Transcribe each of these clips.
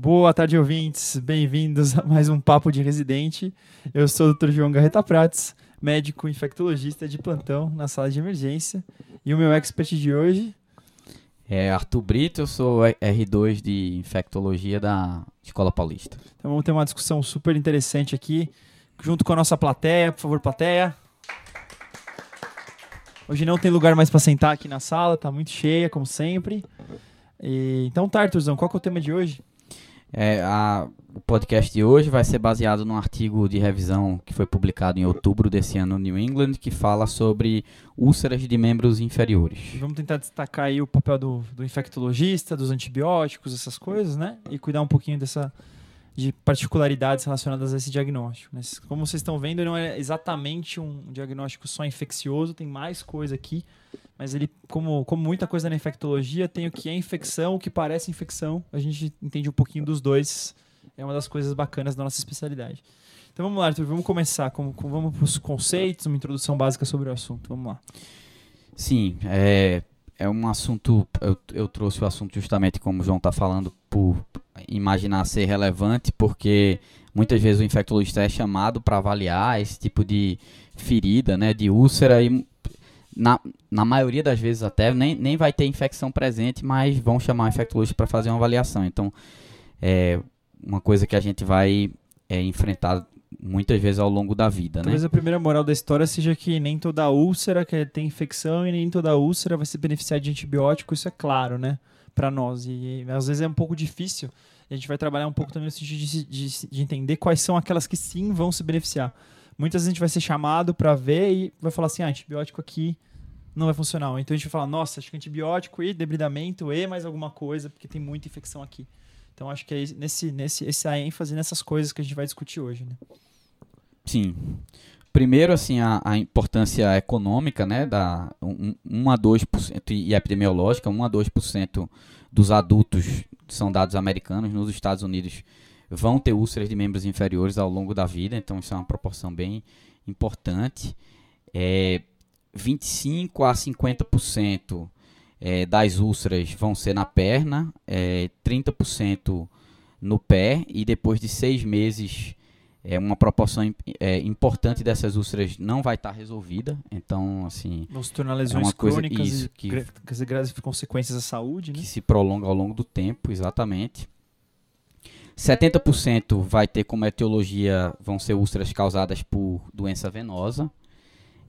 Boa tarde, ouvintes. Bem-vindos a mais um Papo de Residente. Eu sou o Dr. João Garreta Prates, médico infectologista de plantão na sala de emergência. E o meu expert de hoje é Arthur Brito, eu sou R2 de infectologia da Escola Paulista. Então vamos ter uma discussão super interessante aqui, junto com a nossa plateia. Por favor, plateia. Hoje não tem lugar mais para sentar aqui na sala, tá muito cheia, como sempre. E, então tá, Arthurzão, qual que é o tema de hoje? É, a, o podcast de hoje vai ser baseado num artigo de revisão que foi publicado em outubro desse ano no New England, que fala sobre úlceras de membros inferiores. Vamos tentar destacar aí o papel do, do infectologista, dos antibióticos, essas coisas, né? E cuidar um pouquinho dessa de particularidades relacionadas a esse diagnóstico. Né? Como vocês estão vendo, não é exatamente um diagnóstico só infeccioso, tem mais coisa aqui, mas ele, como, como muita coisa na infectologia, tem o que é infecção, o que parece infecção, a gente entende um pouquinho dos dois, é uma das coisas bacanas da nossa especialidade. Então vamos lá, Arthur, vamos começar, com, com vamos para os conceitos, uma introdução básica sobre o assunto, vamos lá. Sim, é, é um assunto, eu, eu trouxe o assunto justamente como o João está falando, por imaginar ser relevante, porque muitas vezes o infectologista é chamado para avaliar esse tipo de ferida, né, de úlcera e na, na maioria das vezes até nem, nem vai ter infecção presente, mas vão chamar o infectologista para fazer uma avaliação. Então, é uma coisa que a gente vai é, enfrentar muitas vezes ao longo da vida, Talvez né? a primeira moral da história seja que nem toda úlcera que tem infecção e nem toda úlcera vai se beneficiar de antibiótico, isso é claro, né? Para nós. E às vezes é um pouco difícil a gente vai trabalhar um pouco também no sentido de, de, de, entender quais são aquelas que sim vão se beneficiar. Muitas vezes a gente vai ser chamado para ver e vai falar assim: ah, antibiótico aqui não vai funcionar. Então a gente vai falar: nossa, acho que antibiótico e debridamento e mais alguma coisa, porque tem muita infecção aqui. Então acho que é nesse, nesse, essa ênfase nessas coisas que a gente vai discutir hoje. Né? Sim. Primeiro, assim, a, a, importância econômica, né, da 1 um, a 2% e epidemiológica, 1 a 2% dos adultos são dados americanos, nos Estados Unidos vão ter úlceras de membros inferiores ao longo da vida, então isso é uma proporção bem importante. É, 25 a 50% é, das úlceras vão ser na perna, é, 30% no pé, e depois de seis meses, é, uma proporção é, importante dessas úlceras não vai estar tá resolvida. Então, assim. Vão se tornar lesões é uma coisa, crônicas isso, que, e graves consequências à saúde, né? Que se prolonga ao longo do tempo, exatamente. 70% vai ter como etiologia, vão ser úlceras causadas por doença venosa.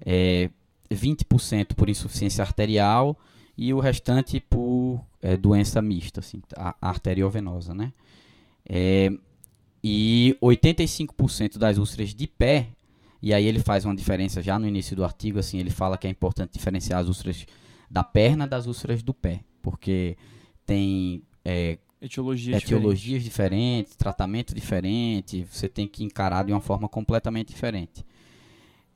É, 20% por insuficiência arterial e o restante por é, doença mista, assim, arteriovenosa, né? É, e 85% das úlceras de pé, e aí ele faz uma diferença já no início do artigo, assim, ele fala que é importante diferenciar as úlceras da perna das úlceras do pé, porque tem é, etiologias, etiologias diferentes. diferentes, tratamento diferente, você tem que encarar de uma forma completamente diferente.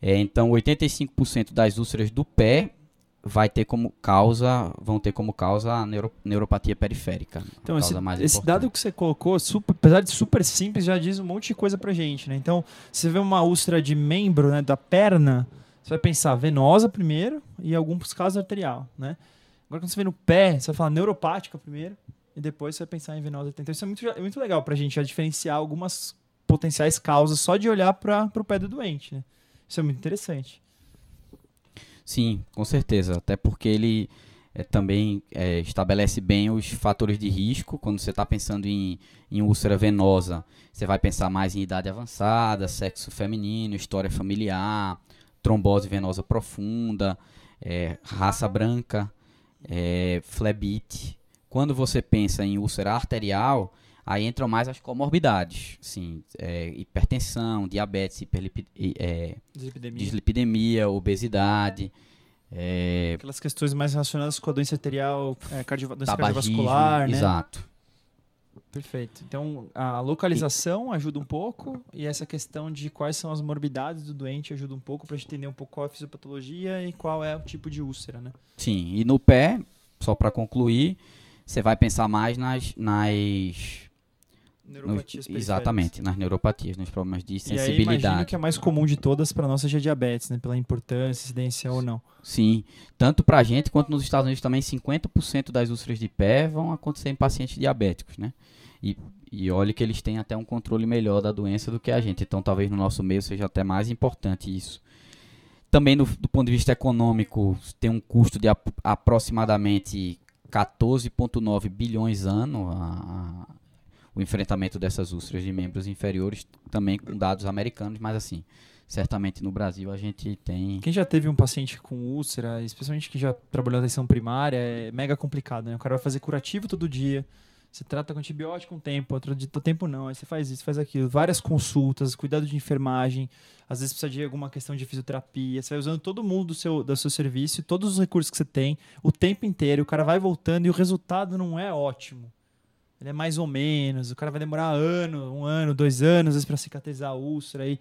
É, então, 85% das úlceras do pé vai ter como causa, vão ter como causa a neuro, neuropatia periférica. Então, esse, esse dado que você colocou, super, apesar de super simples, já diz um monte de coisa pra gente, né? Então, se você vê uma úlcera de membro, né, da perna, você vai pensar venosa primeiro e alguns casos arterial, né? Agora, quando você vê no pé, você vai falar neuropática primeiro e depois você vai pensar em venosa. Então, isso é muito, é muito legal pra gente já diferenciar algumas potenciais causas só de olhar para o pé do doente, né? Isso é muito interessante. Sim, com certeza. Até porque ele é, também é, estabelece bem os fatores de risco. Quando você está pensando em, em úlcera venosa, você vai pensar mais em idade avançada, sexo feminino, história familiar, trombose venosa profunda, é, raça branca, é, flebite. Quando você pensa em úlcera arterial, Aí entram mais as comorbidades, assim, é, hipertensão, diabetes, hiperlipid, é, dislipidemia. dislipidemia. obesidade. É, Aquelas questões mais relacionadas com a doença arterial, é, doença cardiovascular, né? Exato. Perfeito. Então, a localização ajuda um pouco e essa questão de quais são as morbidades do doente ajuda um pouco para entender um pouco qual é a fisiopatologia e qual é o tipo de úlcera, né? Sim, e no pé, só para concluir, você vai pensar mais nas, nas Neuropatias no, Exatamente, nas neuropatias, nos problemas de sensibilidade. E aí, imagino que a mais comum de todas para nós seja diabetes, né? Pela importância, incidência ou não. Sim, tanto para a gente quanto nos Estados Unidos também 50% das úlceras de pé vão acontecer em pacientes diabéticos, né? E, E olhe que eles têm até um controle melhor da doença do que a gente. Então, talvez no nosso meio seja até mais importante isso. Também, do, do ponto de vista econômico, tem um custo de ap aproximadamente 14,9 bilhões ano a, a, o enfrentamento dessas úlceras de membros inferiores, também com dados americanos, mas assim, certamente no Brasil a gente tem. Quem já teve um paciente com úlcera, especialmente quem já trabalhou na atenção primária, é mega complicado, né? O cara vai fazer curativo todo dia. Você trata com antibiótico um tempo, outro tempo não. Aí você faz isso, faz aquilo. Várias consultas, cuidado de enfermagem. Às vezes precisa de alguma questão de fisioterapia. Você vai usando todo mundo do seu, do seu serviço, todos os recursos que você tem, o tempo inteiro. O cara vai voltando e o resultado não é ótimo. Ele é mais ou menos. O cara vai demorar ano, um ano, dois anos, para cicatrizar a úlcera. Aí.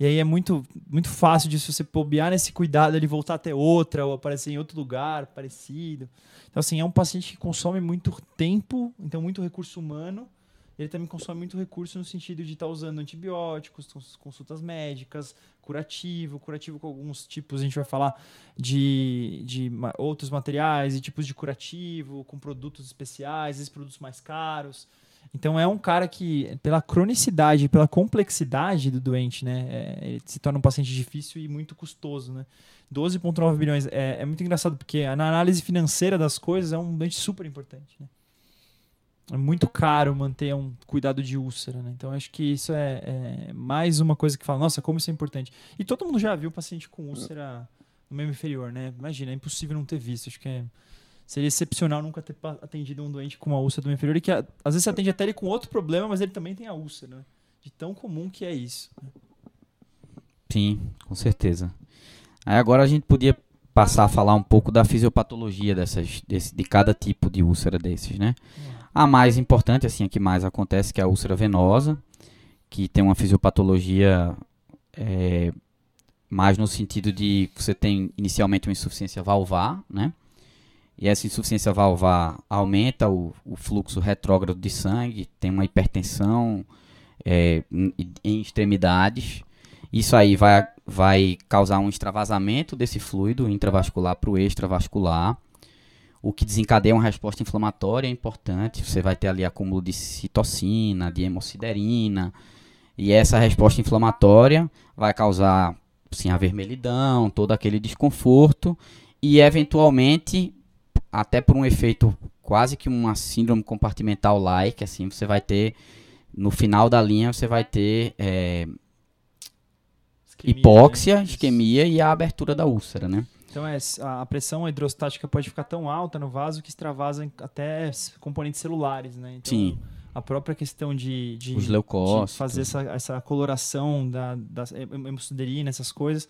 E aí é muito, muito fácil disso você bobear nesse cuidado, ele voltar a ter outra, ou aparecer em outro lugar parecido. Então, assim, é um paciente que consome muito tempo, então muito recurso humano. Ele também consome muito recurso no sentido de estar tá usando antibióticos, consultas médicas, curativo, curativo com alguns tipos, a gente vai falar de, de outros materiais e tipos de curativo, com produtos especiais, esses produtos mais caros. Então é um cara que, pela cronicidade, pela complexidade do doente, né, é, ele se torna um paciente difícil e muito custoso, né. 12,9 bilhões é, é, muito engraçado porque na análise financeira das coisas é um doente super importante, né. É muito caro manter um cuidado de úlcera, né? Então acho que isso é, é, mais uma coisa que fala, nossa, como isso é importante. E todo mundo já viu paciente com úlcera no membro inferior, né? Imagina, é impossível não ter visto. Acho que é Seria excepcional nunca ter atendido um doente com uma úlcera do inferior e que às vezes você atende até ele com outro problema, mas ele também tem a úlcera, né? De tão comum que é isso. Né? Sim, com certeza. Aí agora a gente podia passar a falar um pouco da fisiopatologia dessas, desse, de cada tipo de úlcera desses, né? A mais importante, assim, a que mais acontece, que é a úlcera venosa, que tem uma fisiopatologia é, mais no sentido de você tem inicialmente uma insuficiência valvar, né? E essa insuficiência valvar aumenta o, o fluxo retrógrado de sangue, tem uma hipertensão é, em extremidades. Isso aí vai, vai causar um extravasamento desse fluido intravascular para o extravascular, o que desencadeia uma resposta inflamatória é importante. Você vai ter ali acúmulo de citocina, de hemociderina, e essa resposta inflamatória vai causar sim, a vermelhidão, todo aquele desconforto, e eventualmente até por um efeito quase que uma síndrome compartimental like, assim, você vai ter no final da linha você vai ter é, isquemia, hipóxia, né? isquemia e a abertura da úlcera, né? Então é, a pressão hidrostática pode ficar tão alta no vaso que extravasa até componentes celulares, né? Então, Sim. A própria questão de, de, de fazer essa, essa coloração da, da hemociderina, essas coisas,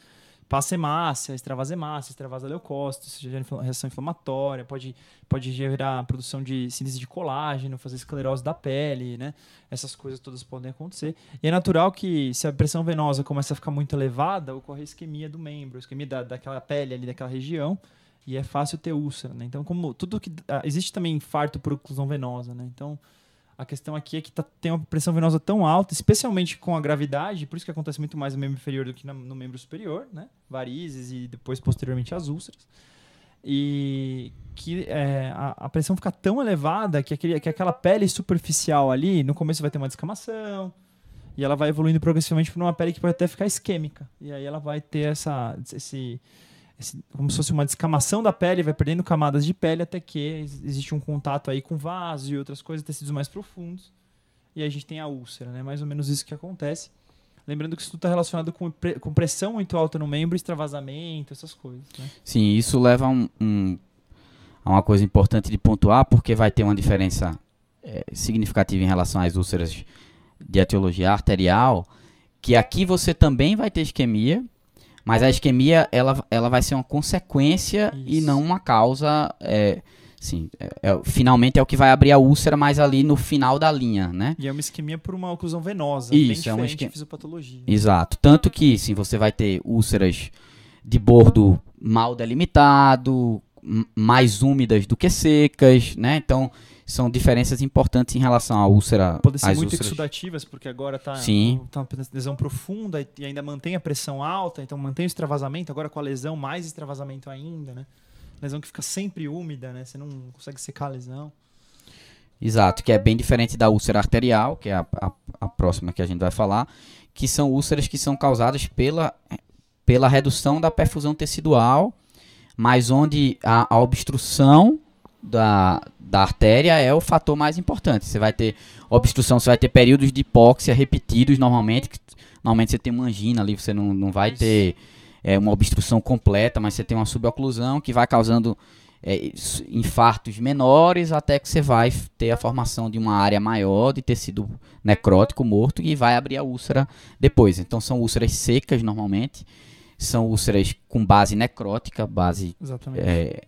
passa hemácia, extravasa hemácia, extravasa leucócito, isso gera reação inflamatória, pode, pode gerar produção de síntese de colágeno, fazer esclerose da pele, né? Essas coisas todas podem acontecer. E é natural que, se a pressão venosa começa a ficar muito elevada, ocorre isquemia do membro, isquemia da, daquela pele ali, daquela região, e é fácil ter úlcera, né? Então, como tudo que... Ah, existe também infarto por oclusão venosa, né? Então a questão aqui é que tá, tem uma pressão venosa tão alta, especialmente com a gravidade, por isso que acontece muito mais no membro inferior do que no membro superior, né? Varizes e depois, posteriormente, as úlceras. E que é, a, a, pressão fica tão elevada que, aquele, que aquela pele superficial ali, no começo vai ter uma descamação, e ela vai evoluindo progressivamente para uma pele que pode até ficar isquêmica. E aí ela vai ter essa, esse, como se fosse uma descamação da pele, vai perdendo camadas de pele até que existe um contato aí com vaso e outras coisas, tecidos mais profundos. E aí a gente tem a úlcera, né? Mais ou menos isso que acontece. Lembrando que isso tudo está relacionado com, com, pressão muito alta no membro, extravasamento, essas coisas. Né? Sim, isso leva a, um, um, a uma coisa importante de pontuar, porque vai ter uma diferença é, significativa em relação às úlceras de etiologia arterial, que aqui você também vai ter isquemia, mas a isquemia, ela, ela vai ser uma consequência Isso. e não uma causa. É, sim, é, é, finalmente é o que vai abrir a úlcera, mas ali no final da linha, né? E é uma isquemia por uma oclusão venosa, Isso, é uma isquemia. fisiopatologia. Exato. Tanto que, sim, você vai ter úlceras de bordo mal delimitado, mais úmidas do que secas, né? Então, são diferenças importantes em relação à úlcera. Podem ser muito úlceras. exudativas, porque agora está tá uma lesão profunda e ainda mantém a pressão alta, então mantém o extravasamento, agora com a lesão, mais extravasamento ainda, né? Lesão que fica sempre úmida, né? Você não consegue secar a lesão. Exato, que é bem diferente da úlcera arterial, que é a, a, a próxima que a gente vai falar, que são úlceras que são causadas pela, pela redução da perfusão tecidual, mas onde a, a obstrução da, da artéria é o fator mais importante. Você vai ter obstrução, você vai ter períodos de hipóxia repetidos normalmente. Normalmente você tem uma angina ali, você não, não vai ter é, uma obstrução completa, mas você tem uma suboclusão que vai causando é, infartos menores até que você vai ter a formação de uma área maior de tecido necrótico morto e vai abrir a úlcera depois. Então são úlceras secas normalmente, são úlceras com base necrótica, base Exatamente. é,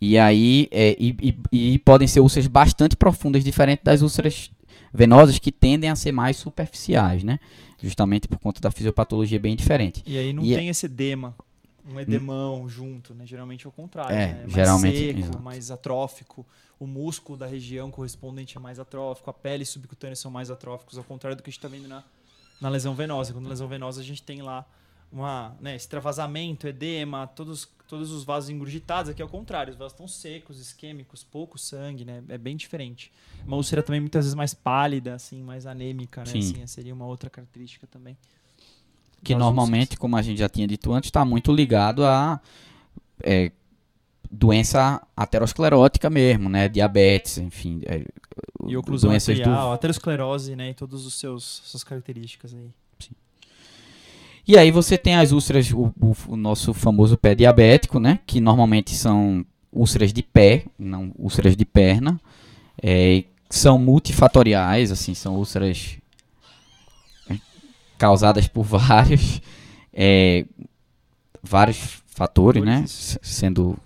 e aí, é, e, e, e, podem ser úlceras bastante profundas, diferente das úlceras venosas que tendem a ser mais superficiais, né? Justamente por conta da fisiopatologia bem diferente. E aí não e é tem é... esse edema, um edemão hum. junto, né? Geralmente é o contrário, é, né? mais geralmente, seco, exato. mais atrófico. O músculo da região correspondente é mais atrófico, a pele subcutânea são mais atróficos, ao contrário do que a gente está vendo na, na lesão venosa. Quando na lesão venosa a gente tem lá uma, né, extravasamento, edema, todos todos os vasos engurgitados, aqui é o contrário, os vasos estão secos, isquêmicos, pouco sangue, né? É bem diferente. Uma úlcera também muitas vezes mais pálida, assim, mais anêmica, né? Assim, seria uma outra característica também. Que normalmente, úlceras. como a gente já tinha dito antes, está muito ligado a é, doença aterosclerótica mesmo, né? Diabetes, enfim. É, e oclusão arterial, do... aterosclerose, né? E todas as suas características aí. E aí você tem as úlceras, o, o, o, nosso famoso pé diabético, né? Que normalmente são úlceras de pé, não úlceras de perna. É, são multifatoriais, assim, são úlceras causadas por vários, é, vários fatores, né? Sendo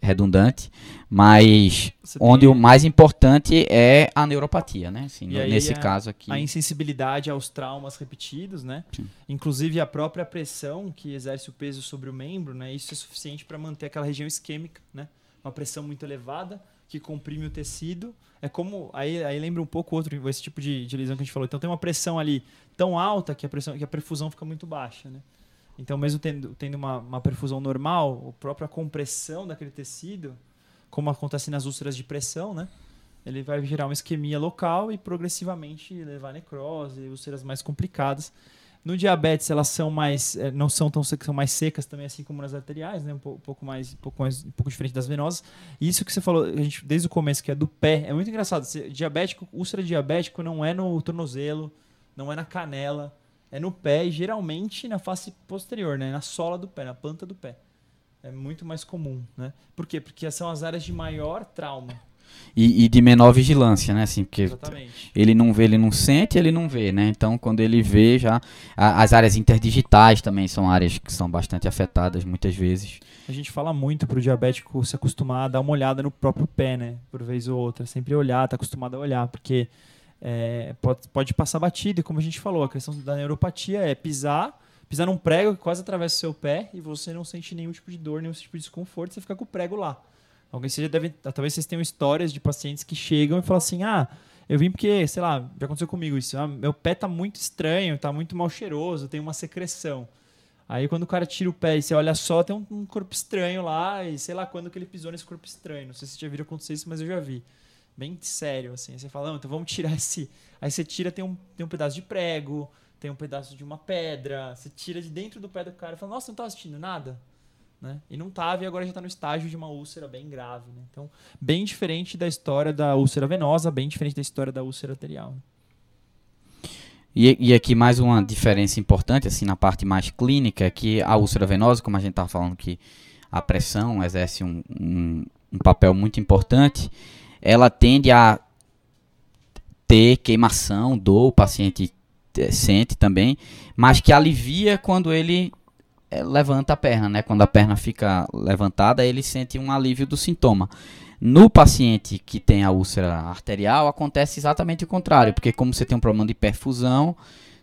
redundante, mas Você onde tem... o mais importante é a neuropatia, né? Assim, nesse caso aqui. A insensibilidade aos traumas repetidos, né? Sim. Inclusive a própria pressão que exerce o peso sobre o membro, né? Isso é suficiente para manter aquela região isquêmica, né? Uma pressão muito elevada que comprime o tecido. É como aí, aí lembra um pouco outro esse tipo de, de lesão que a gente falou. Então tem uma pressão ali tão alta que a pressão que a perfusão fica muito baixa, né? Então, mesmo tendo, tendo uma, uma perfusão normal, a própria compressão daquele tecido, como acontece nas úlceras de pressão, né? Ele vai gerar uma isquemia local e progressivamente levar a necrose, úlceras mais complicadas. No diabetes, elas são mais, eh, não são tão são mais secas também, assim como nas arteriais, né? Um pouco mais, um pouco mais, um pouco diferente das venosas. E isso que você falou, a gente, desde o começo, que é do pé, é muito engraçado. Diabético, úlcera diabético não é no tornozelo, não é na canela, é no pé e geralmente na face posterior, né? Na sola do pé, na planta do pé. É muito mais comum, né? Por quê? Porque são as áreas de maior trauma. E, e, de menor vigilância, né? Assim, porque Exatamente. ele não vê, ele não sente, ele não vê, né? Então, quando ele vê, já a, as áreas interdigitais também são áreas que são bastante afetadas muitas vezes. A gente fala muito para o diabético se acostumar a dar uma olhada no próprio pé, né? Por vez ou outra, sempre olhar, tá acostumado a olhar, porque é, pode, pode passar batido, e como a gente falou, a questão da neuropatia é pisar, pisar num prego que quase atravessa o seu pé e você não sente nenhum tipo de dor, nenhum tipo de desconforto, você fica com o prego lá. Alguém já deve, talvez vocês tenham histórias de pacientes que chegam e falam assim: "Ah, eu vim porque, sei lá, já aconteceu comigo isso. Ah, meu pé tá muito estranho, tá muito mal cheiroso, tem uma secreção. Aí quando o cara tira o pé e você olha só, tem um, um, corpo estranho lá, e sei lá quando que ele pisou nesse corpo estranho. Não sei se já viram acontecer isso, mas eu já vi bem sério, assim. Você fala, então vamos tirar esse. Aí você tira, tem um, tem um pedaço de prego, tem um pedaço de uma pedra, você tira de dentro do pé do cara e fala, nossa, não tá assistindo nada? Né? E não tava, e agora já está no estágio de uma úlcera bem grave. Né? Então, bem diferente da história da úlcera venosa, bem diferente da história da úlcera arterial. E, e, aqui mais uma diferença importante, assim, na parte mais clínica, é que a úlcera venosa, como a gente estava falando que a pressão exerce um, um, um papel muito importante, ela tende a ter queimação, dor, o paciente sente também, mas que alivia quando ele eh, levanta a perna, né? Quando a perna fica levantada, ele sente um alívio do sintoma. No paciente que tem a úlcera arterial, acontece exatamente o contrário, porque como você tem um problema de perfusão,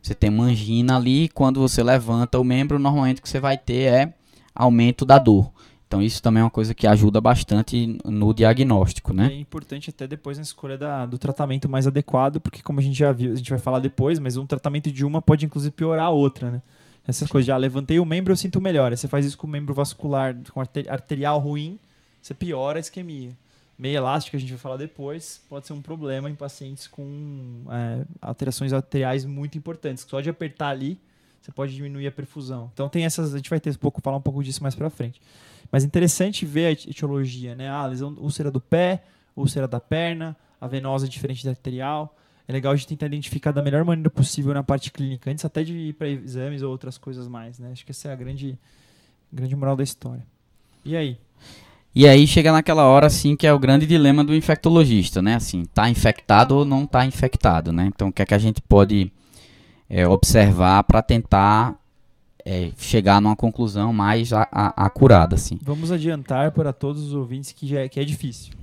você tem uma angina ali, quando você levanta o membro, normalmente o que você vai ter é aumento da dor. Então isso também é uma coisa que ajuda bastante no diagnóstico, né? É importante até depois na escolha da, do tratamento mais adequado, porque como a gente já viu, a gente vai falar depois, mas um tratamento de uma pode inclusive piorar a outra, né? Essas coisas, já levantei o membro, eu sinto melhor. Aí você faz isso com o membro vascular, com arterial ruim, você piora a isquemia. meia elástica, a gente vai falar depois, pode ser um problema em pacientes com é, alterações arteriais muito importantes. Só de apertar ali, você pode diminuir a perfusão. Então tem essas, a gente vai ter um pouco, falar um pouco disso mais para frente. Mas interessante ver a etiologia, né? Ah, lesão úlcera do pé, úlcera da perna, a venosa é diferente da arterial. É legal a gente tentar identificar da melhor maneira possível na parte clínica, antes até de ir para exames ou outras coisas mais, né? Acho que essa é a grande, grande moral da história. E aí? E aí chega naquela hora, assim, que é o grande dilema do infectologista, né? Assim, tá infectado ou não tá infectado, né? Então, o que é que a gente pode é, observar para tentar é, chegar numa conclusão mais acurada, assim. Vamos adiantar para todos os ouvintes que, já é, que é difícil.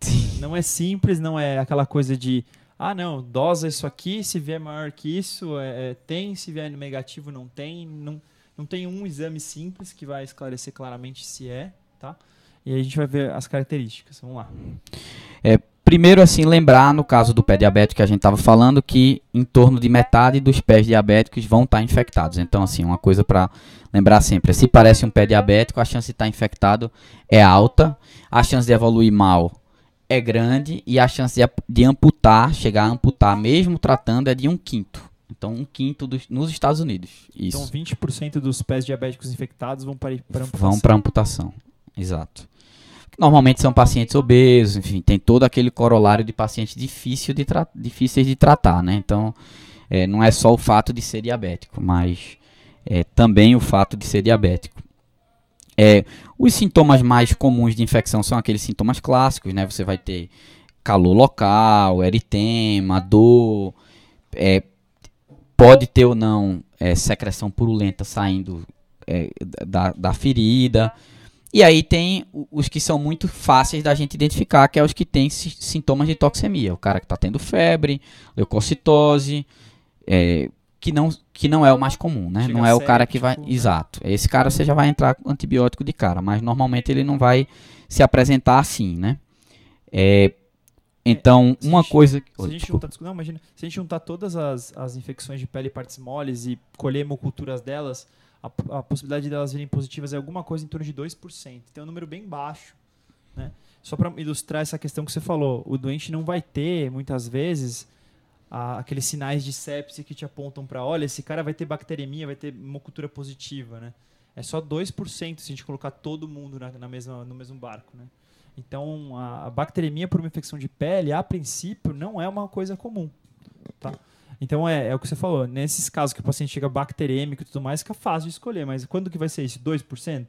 Não é simples, não é aquela coisa de ah, não, dosa isso aqui, se vier maior que isso, é, é, tem, se vier negativo, não tem. Não, não tem um exame simples que vai esclarecer claramente se é, tá? E aí a gente vai ver as características. Vamos lá. É, Primeiro, assim, lembrar no caso do pé diabético que a gente estava falando que em torno de metade dos pés diabéticos vão estar tá infectados. Então, assim, uma coisa para lembrar sempre: se parece um pé diabético, a chance de estar tá infectado é alta, a chance de evoluir mal é grande e a chance de, de amputar, chegar a amputar, mesmo tratando, é de um quinto. Então, um quinto dos, nos Estados Unidos. Isso. Então, 20% dos pés diabéticos infectados vão para, para amputação. Vão para amputação, exato. Normalmente são pacientes obesos, enfim, tem todo aquele corolário de pacientes difícil de difíceis de tratar, né? Então, é, não é só o fato de ser diabético, mas é, também o fato de ser diabético. É, os sintomas mais comuns de infecção são aqueles sintomas clássicos, né? Você vai ter calor local, eritema, dor, é, pode ter ou não é, secreção purulenta saindo é, da, da ferida. E aí tem os que são muito fáceis da gente identificar, que é os que têm sintomas de toxemia. O cara que está tendo febre, leucocitose, é, que, não, que não é o mais comum, né? Chega não é o cara que vai... Tipo, né? Exato. Esse cara você já vai entrar com antibiótico de cara, mas normalmente ele não vai se apresentar assim, né? É, então, é, uma gente, coisa... Se a gente juntar, não, imagina, se a gente juntar todas as, as infecções de pele e partes moles e colher hemoculturas delas a, a possibilidade delas virem positivas é alguma coisa em torno de 2%. Então é um número bem baixo. Né? Só para ilustrar essa questão que você falou, o doente não vai ter, muitas vezes, a, aqueles sinais de sepse que te apontam para, olha, esse cara vai ter bacteremia, vai ter hemocultura positiva. Né? É só 2% se a gente colocar todo mundo na, na mesma, no mesmo barco. Né? Então, a, a bacteremia por uma infecção de pele, a princípio, não é uma coisa comum. Tá? Então é, é o que você falou. Nesses casos que o paciente chega bacterêmico e tudo mais, fica fácil de escolher. Mas quando que vai ser isso? 2%?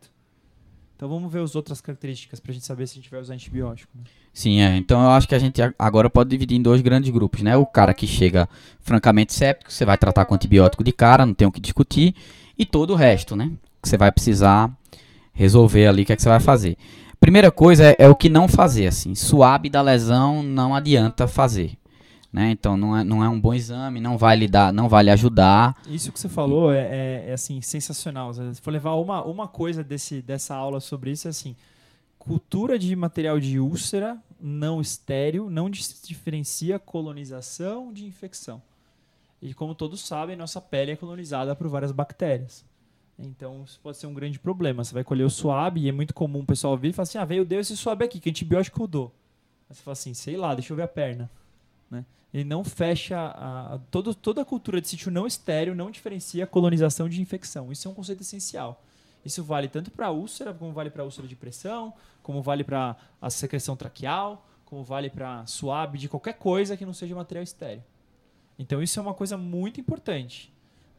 Então vamos ver as outras características para a gente saber se a gente vai usar antibiótico. Né? Sim, é. Então eu acho que a gente agora pode dividir em dois grandes grupos, né? O cara que chega francamente séptico, você vai tratar com antibiótico de cara, não tem o que discutir. E todo o resto, né? Que você vai precisar resolver ali o que é que você vai fazer. Primeira coisa é, é o que não fazer, assim. Suave da lesão não adianta fazer. Né? Então não é, não é um bom exame, não vai lhe dar, não vai lhe ajudar. Isso que você falou é, é, é assim sensacional. Se for levar uma, uma coisa desse, dessa aula sobre isso é assim, cultura de material de úlcera não estéreo não diferencia colonização de infecção. E como todos sabem, nossa pele é colonizada por várias bactérias. Então isso pode ser um grande problema. Você vai colher o suave e é muito comum o pessoal vir e falar assim: ah, veio, deu esse suave aqui, que antibiótico eu dou. Aí você fala assim: sei lá, deixa eu ver a perna. Né? Ele não fecha. A, a, todo, toda a cultura de sítio não estéreo não diferencia a colonização de infecção. Isso é um conceito essencial. Isso vale tanto para úlcera, como vale para úlcera de pressão, como vale para a secreção traqueal, como vale para suave, de qualquer coisa que não seja material estéreo. Então isso é uma coisa muito importante.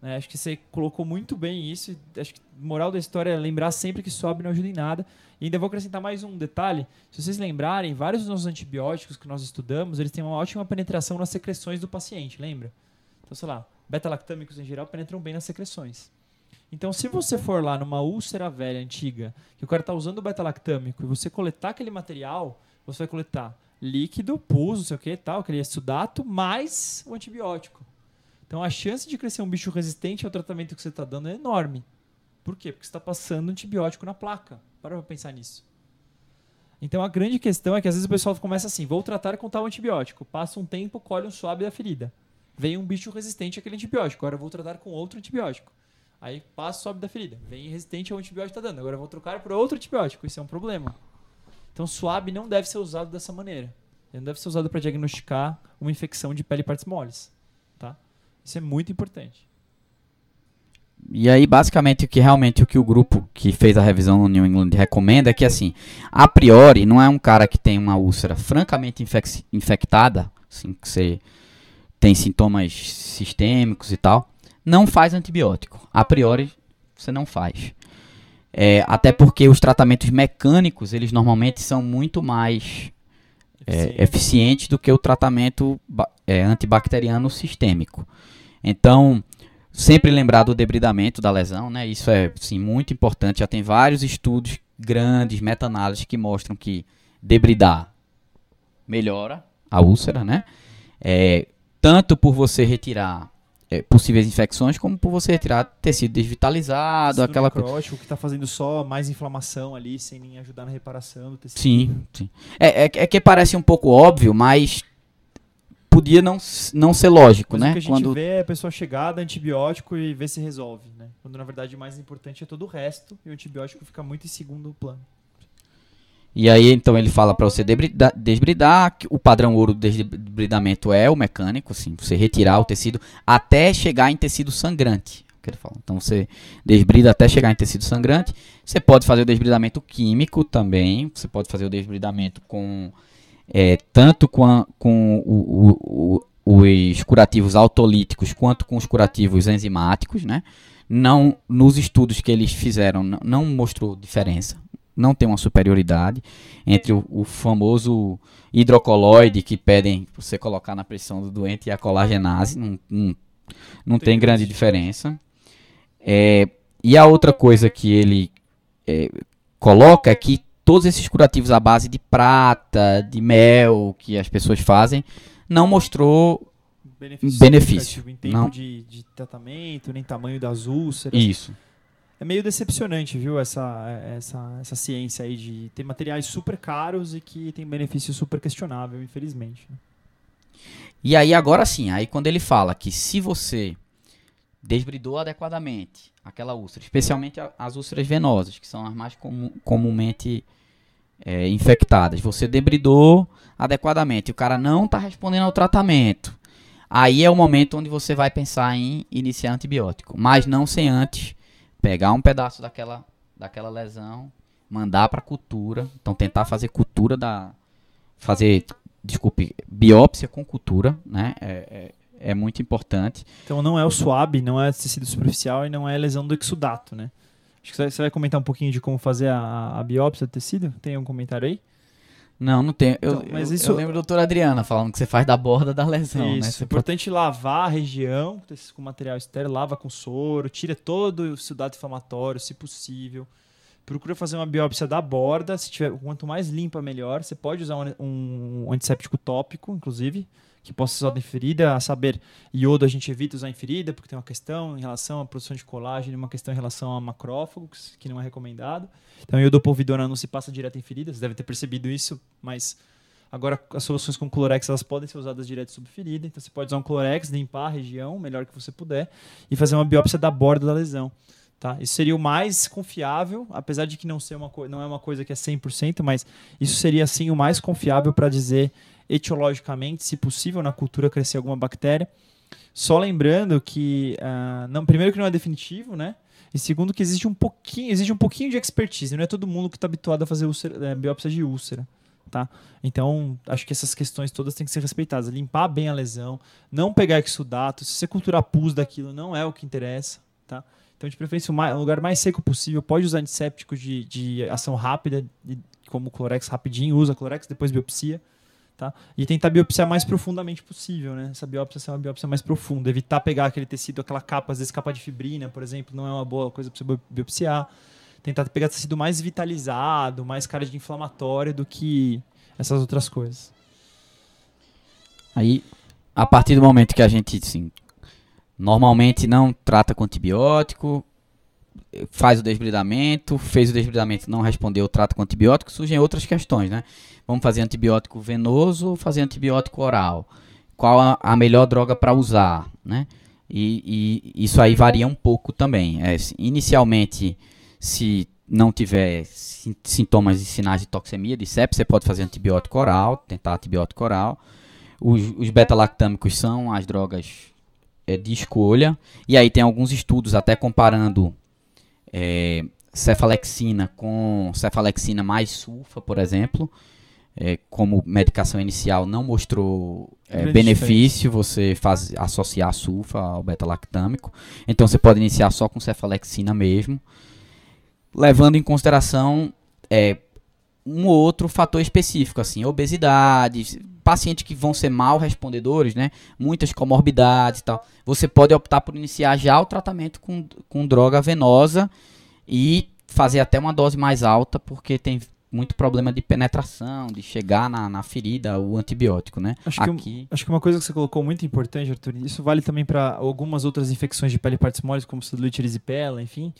Né? Acho que você colocou muito bem isso. Acho que moral da história é lembrar sempre que sobe não ajuda em nada. E ainda vou acrescentar mais um detalhe. Se vocês lembrarem, vários dos nossos antibióticos que nós estudamos, eles têm uma ótima penetração nas secreções do paciente, lembra? Então, sei lá, beta-lactâmicos em geral penetram bem nas secreções. Então, se você for lá numa úlcera velha, antiga, que o cara está usando o beta-lactâmico e você coletar aquele material, você vai coletar líquido, pus, não sei o que, tal, aquele sudato, mais o antibiótico. Então, a chance de crescer um bicho resistente ao tratamento que você está dando é enorme. Por quê? Porque você está passando antibiótico na placa. Para pra pensar nisso. Então a grande questão é que às vezes o pessoal começa assim: vou tratar com tal antibiótico. Passa um tempo, colhe um suave da ferida. Vem um bicho resistente àquele antibiótico. Agora eu vou tratar com outro antibiótico. Aí passa, sobe da ferida. Vem resistente ao antibiótico que está dando. Agora eu vou trocar por outro antibiótico. Isso é um problema. Então, suave não deve ser usado dessa maneira. Ele não deve ser usado para diagnosticar uma infecção de pele e partes moles. Isso é muito importante. E aí, basicamente, o que realmente o que o grupo que fez a revisão no New England recomenda é que, assim, a priori, não é um cara que tem uma úlcera francamente infec infectada, assim, que você tem sintomas sistêmicos e tal, não faz antibiótico. A priori, você não faz. É, até porque os tratamentos mecânicos, eles normalmente são muito mais é, eficientes do que o tratamento é, antibacteriano sistêmico. Então, sempre lembrar do debridamento da lesão, né? Isso é sim, muito importante. Já tem vários estudos grandes, meta-análises que mostram que debridar melhora a úlcera, né? É, tanto por você retirar é, possíveis infecções, como por você retirar tecido desvitalizado, tecido aquela coisa. que está fazendo só mais inflamação ali, sem nem ajudar na reparação do tecido. Sim, sim. É, é, é que parece um pouco óbvio, mas podia não, não ser lógico, mas né? O que a gente Quando... vê é a pessoa chegar, dar antibiótico e ver se resolve, né? Quando na verdade o mais importante é todo o resto e o antibiótico fica muito em segundo plano. E aí, então, ele fala para você desbridar, desbridar, o padrão ouro do desbridamento é o mecânico, assim, você retirar o tecido até chegar em tecido sangrante. Que ele fala. Então, você desbrida até chegar em tecido sangrante. Você pode fazer o desbridamento químico também, você pode fazer o desbridamento com é, tanto com, a, com o, o, o, os curativos autolíticos quanto com os curativos enzimáticos, né? Não, nos estudos que eles fizeram, não, não mostrou diferença não tem uma superioridade entre o, o famoso hidrocoloide que pedem você colocar na pressão do doente e a colagenase. Não, não, não tem grande diferença. É, e a outra coisa que ele é, coloca é que todos esses curativos à base de prata, de mel que as pessoas fazem, não mostrou benefício. benefício. Em tempo não. De, de tratamento, nem tamanho das úlceras. Isso. É meio decepcionante, viu, essa, essa, essa ciência aí de ter materiais super caros e que tem benefício super questionável, infelizmente. Né? E aí agora sim, aí quando ele fala que se você desbridou adequadamente aquela úlcera, especialmente as úlceras venosas, que são as mais comumente é, infectadas, você debridou adequadamente, o cara não está respondendo ao tratamento, aí é o momento onde você vai pensar em iniciar antibiótico, mas não sem antes pegar um pedaço daquela, daquela lesão, mandar para cultura, então tentar fazer cultura da fazer, desculpe, biópsia com cultura, né? É, é, é muito importante. Então não é o swab, não é tecido superficial e não é lesão do exudato, né? Acho que você vai comentar um pouquinho de como fazer a, a biópsia do tecido? Tem um comentário aí? Não, não tem. Eu, então, mas eu, isso... eu lembro da doutora Adriana falando que você faz da borda da lesão, né? isso, né? É importante pode... lavar a região com material estéreo, lava com soro, tira todo o exudato inflamatório, se possível. Procura fazer uma biópsia da borda, se tiver, quanto mais limpa, melhor. Você pode usar um, um antisséptico tópico, inclusive, que possa ser usado em ferida, a saber, iodo a gente evita usar em ferida, porque tem uma questão em relação à produção de colágeno, uma questão em relação a macrófagos, que não é recomendado. Então, iodopovidona não se passa direto em ferida, você deve ter percebido isso, mas agora as soluções com clorex elas podem ser usadas direto sobre ferida, então você pode usar um clorex, limpar a região, melhor que você puder, e fazer uma biópsia da borda da lesão. Tá? Isso seria o mais confiável, apesar de que não, ser uma não é uma coisa que é 100%, mas isso seria sim o mais confiável para dizer etiologicamente, se possível, na cultura crescer alguma bactéria. Só lembrando que, uh, não, primeiro que não é definitivo, né? E segundo que existe um pouquinho, existe um pouquinho de expertise. Não é todo mundo que está habituado a fazer úlcera, é, biópsia de úlcera. Tá? Então, acho que essas questões todas têm que ser respeitadas. Limpar bem a lesão, não pegar exudato. Se você culturar pus daquilo, não é o que interessa. Tá? Então, de preferência, o, lugar mais seco possível. Pode usar antisséptico de, de ação rápida, como Clorex rapidinho. Usa Clorex, depois biopsia. Tá? E tentar biopsiar mais profundamente possível, né? Essa biópsia ser uma biópsia mais profunda, evitar pegar aquele tecido, aquela capa, às vezes capa de fibrina, por exemplo, não é uma boa coisa para você biopsiar. Tentar pegar tecido mais vitalizado, mais cara de inflamatório do que essas outras coisas. Aí, a partir do momento que a gente, assim, normalmente não trata com antibiótico, faz o desbridamento, fez o desbridamento, não respondeu, trata com antibiótico, surgem outras questões, né? Vamos fazer antibiótico venoso ou fazer antibiótico oral? Qual a, a melhor droga para usar, né? E, e, isso aí varia um pouco também. É, inicialmente, Se não tiver sintomas e sinais de toxemia, de sepsis, você pode fazer antibiótico oral, tentar antibiótico oral. Os, os beta-lactâmicos são as drogas é, de escolha. E aí tem alguns estudos até comparando é, cefalexina com cefalexina mais sulfa, por exemplo. É, como medicação inicial não mostrou é, benefício você faz, associar a sulfa ao beta-lactâmico. Então você pode iniciar só com cefalexina mesmo, levando em consideração é, um ou outro fator específico, assim, obesidade, pacientes que vão ser mal respondedores, né? Muitas comorbidades e tal. Você pode optar por iniciar já o tratamento com, com droga venosa e fazer até uma dose mais alta, porque tem muito problema de penetração, de chegar na, na ferida, o antibiótico, né? Acho que, Aqui... acho que uma coisa que você colocou muito importante, Arthur, isso vale também para algumas outras infecções de pele e partes moles, como celulite erisipela, enfim.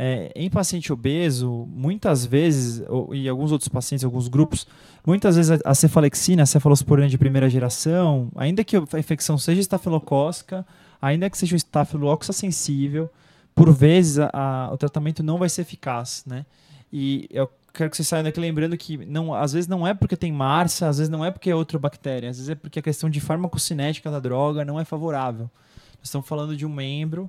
É, em paciente obeso, muitas vezes, ou, e alguns outros pacientes, alguns grupos, muitas vezes a, cefalexina, a cefalosporina de primeira geração, ainda que a infecção seja estafilocócica, ainda que seja um sensível, por vezes a, a, o tratamento não vai ser eficaz, né? E eu quero que vocês saiam daqui lembrando que não, às vezes não é porque tem marcha, às vezes não é porque é outra bactéria, às vezes é porque a questão de farmacocinética da droga não é favorável. Nós estamos falando de um membro,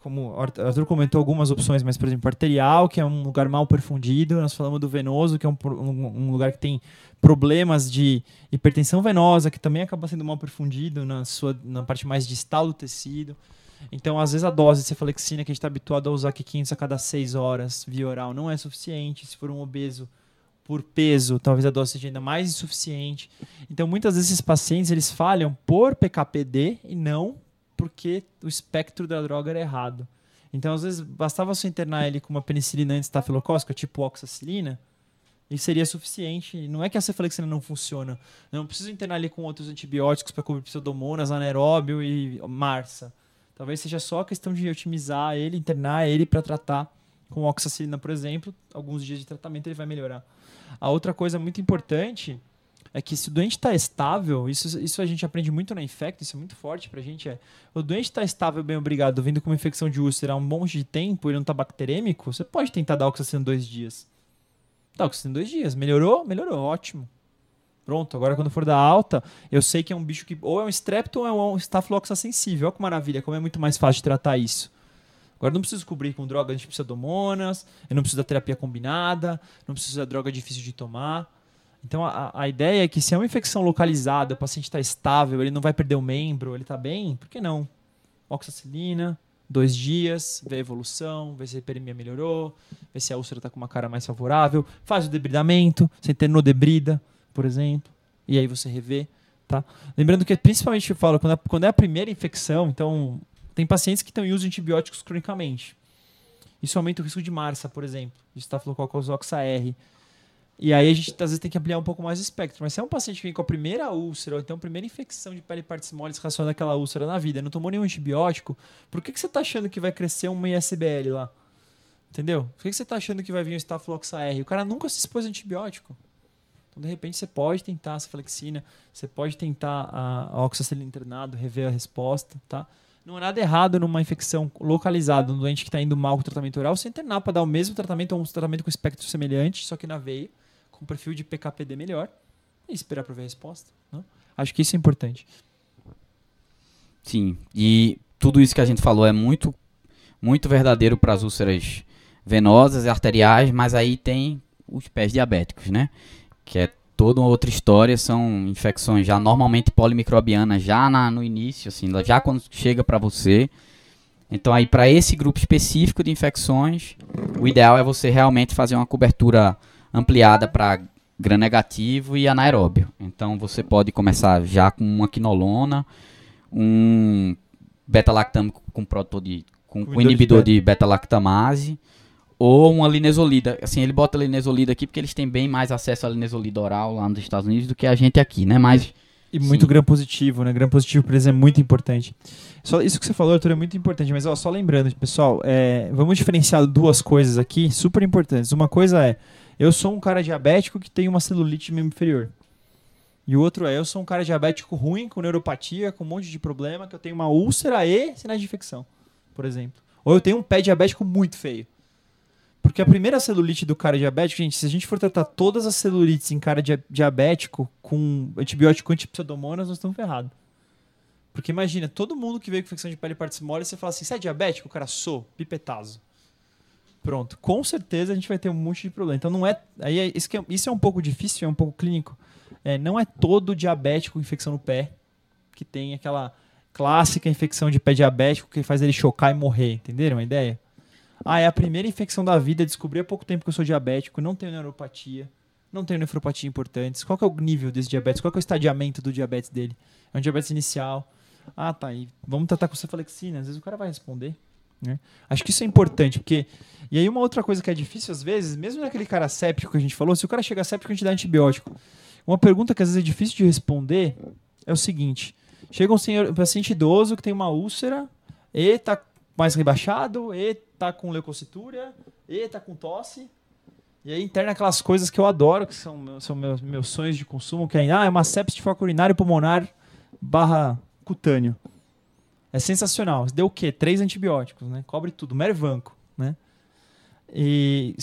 como Arthur comentou algumas opções, mas por exemplo, arterial, que é um lugar mal perfundido, nós falamos do venoso, que é um, um, um lugar que tem problemas de hipertensão venosa, que também acaba sendo mal perfundido na, sua, na parte mais distal do tecido. Então, às vezes, a dose de cefalexina que a gente está habituado a usar aqui 500 a cada 6 horas via oral não é suficiente. Se for um obeso por peso, talvez a dose seja ainda mais insuficiente. Então, muitas vezes, esses pacientes eles falham por PKPD e não porque o espectro da droga era errado. Então, às vezes, bastava você internar ele com uma penicilina antiestafilocócica, tipo oxacilina, e seria suficiente. Não é que a cefalexina não funciona. não preciso internar ele com outros antibióticos para cobrir pseudomonas, anaeróbio e marsa. Talvez seja só questão de otimizar ele, internar ele para tratar com oxacilina, por exemplo. Alguns dias de tratamento ele vai melhorar. A outra coisa muito importante é que se o doente está estável, isso, isso a gente aprende muito na Infecto, isso é muito forte para a gente, é o doente está estável, bem obrigado, vindo com uma infecção de úlcera há um monte de tempo, ele não está bacterêmico, você pode tentar dar oxacilina dois dias. Dá oxacilina dois dias. Melhorou? Melhorou, ótimo. Pronto, agora quando for da alta, eu sei que é um bicho que ou é um strepto ou é um staphylococcus sensível. Olha que maravilha, como é muito mais fácil de tratar isso. Agora não preciso cobrir com droga antipseudomonas, eu não preciso da terapia combinada, não preciso da droga difícil de tomar. Então a, a ideia é que se é uma infecção localizada, o paciente está estável, ele não vai perder o membro, ele está bem, por que não? Oxacilina, dois dias, vê a evolução, vê se a hiperemia melhorou, vê se a úlcera está com uma cara mais favorável, faz o debridamento, você internou debrida, por exemplo, e aí você revê, tá? Lembrando que principalmente eu falo, quando é, quando é a primeira infecção, então tem pacientes que estão em uso de antibióticos cronicamente. Isso aumenta o risco de MARSA, por exemplo, de Staphylococcus R. E aí a gente às vezes tem que ampliar um pouco mais o espectro. Mas se é um paciente que vem com a primeira úlcera, ou então a primeira infecção de pele e partes moles relacionada àquela úlcera na vida, não tomou nenhum antibiótico, por que, que você está achando que vai crescer uma ISBL lá? Entendeu? Por que, que você está achando que vai vir um Staphylococcus R? O cara nunca se expôs a antibiótico. Então, de repente, você pode tentar a cefalexina, você pode tentar a, oxacilina internado, rever a resposta, tá? Não é nada errado numa infecção localizada, um doente que está indo mal com o tratamento oral, você internar para dar o mesmo tratamento ou um tratamento com espectro semelhante, só que na veia, com perfil de PKPD melhor, e esperar para ver a resposta. Né? Acho que isso é importante. Sim, e tudo isso que a gente falou é muito, muito verdadeiro para as úlceras venosas e arteriais, mas aí tem os pés diabéticos, né? que é toda uma outra história, são infecções já normalmente polimicrobianas, já na, no início, assim, já quando chega para você. Então aí para esse grupo específico de infecções, o ideal é você realmente fazer uma cobertura ampliada para gram negativo e anaeróbio. Então você pode começar já com uma quinolona, um beta-lactâmico com, com, com inibidor de beta-lactamase, ou uma linesolida. Assim, ele bota a linesolida aqui porque eles têm bem mais acesso à linesolida oral lá nos Estados Unidos do que a gente aqui, né? Mas e muito Sim. gram positivo, né? Gram positivo por exemplo, é muito importante. Só isso que você falou, Arthur, é muito importante. Mas ó, só lembrando, pessoal, é, vamos diferenciar duas coisas aqui super importantes. Uma coisa é, eu sou um cara diabético que tem uma celulite membro inferior. E o outro é, eu sou um cara diabético ruim, com neuropatia, com um monte de problema, que eu tenho uma úlcera e sinais de infecção, por exemplo. Ou eu tenho um pé diabético muito feio. Porque a primeira celulite do cara diabético, gente, se a gente for tratar todas as celulites em cara dia- diabético com antibiótico antipseudomonas, nós estamos ferrados. Porque imagina, todo mundo que veio com infecção de pele e partes mole, você fala assim, você é diabético? O cara, sou, pipetazo. Pronto, com certeza a gente vai ter um monte de problema. Então não é. Aí é, isso, é, isso é um pouco difícil, é um pouco clínico. É, não é todo diabético com infecção no pé que tem aquela clássica infecção de pé diabético que faz ele chocar e morrer. Entenderam a ideia? Ah, é a primeira infecção da vida, descobri há pouco tempo que eu sou diabético, não tenho neuropatia, não tenho nefropatia importantes. Qual é o nível desse diabetes? Qual é o estadiamento do diabetes dele? É um diabetes inicial. Ah, tá. E vamos tratar com cefalexina. Às vezes o cara vai responder. Né? Acho que isso é importante, porque. E aí, uma outra coisa que é difícil, às vezes, mesmo naquele cara séptico que a gente falou, se o cara chega séptico, a gente dá antibiótico. Uma pergunta que às vezes é difícil de responder é o seguinte: chega um, senhor, um paciente idoso que tem uma úlcera, e tá mais rebaixado, e tá com leucocitura, e tá com tosse. E aí interna aquelas coisas que eu adoro, que são, são meus, meus sonhos de consumo, que é, ah, é uma sepsis de foco urinário pulmonar barra cutâneo. É sensacional. Deu o quê? Três antibióticos, né? Cobre tudo. Mervanco, né? E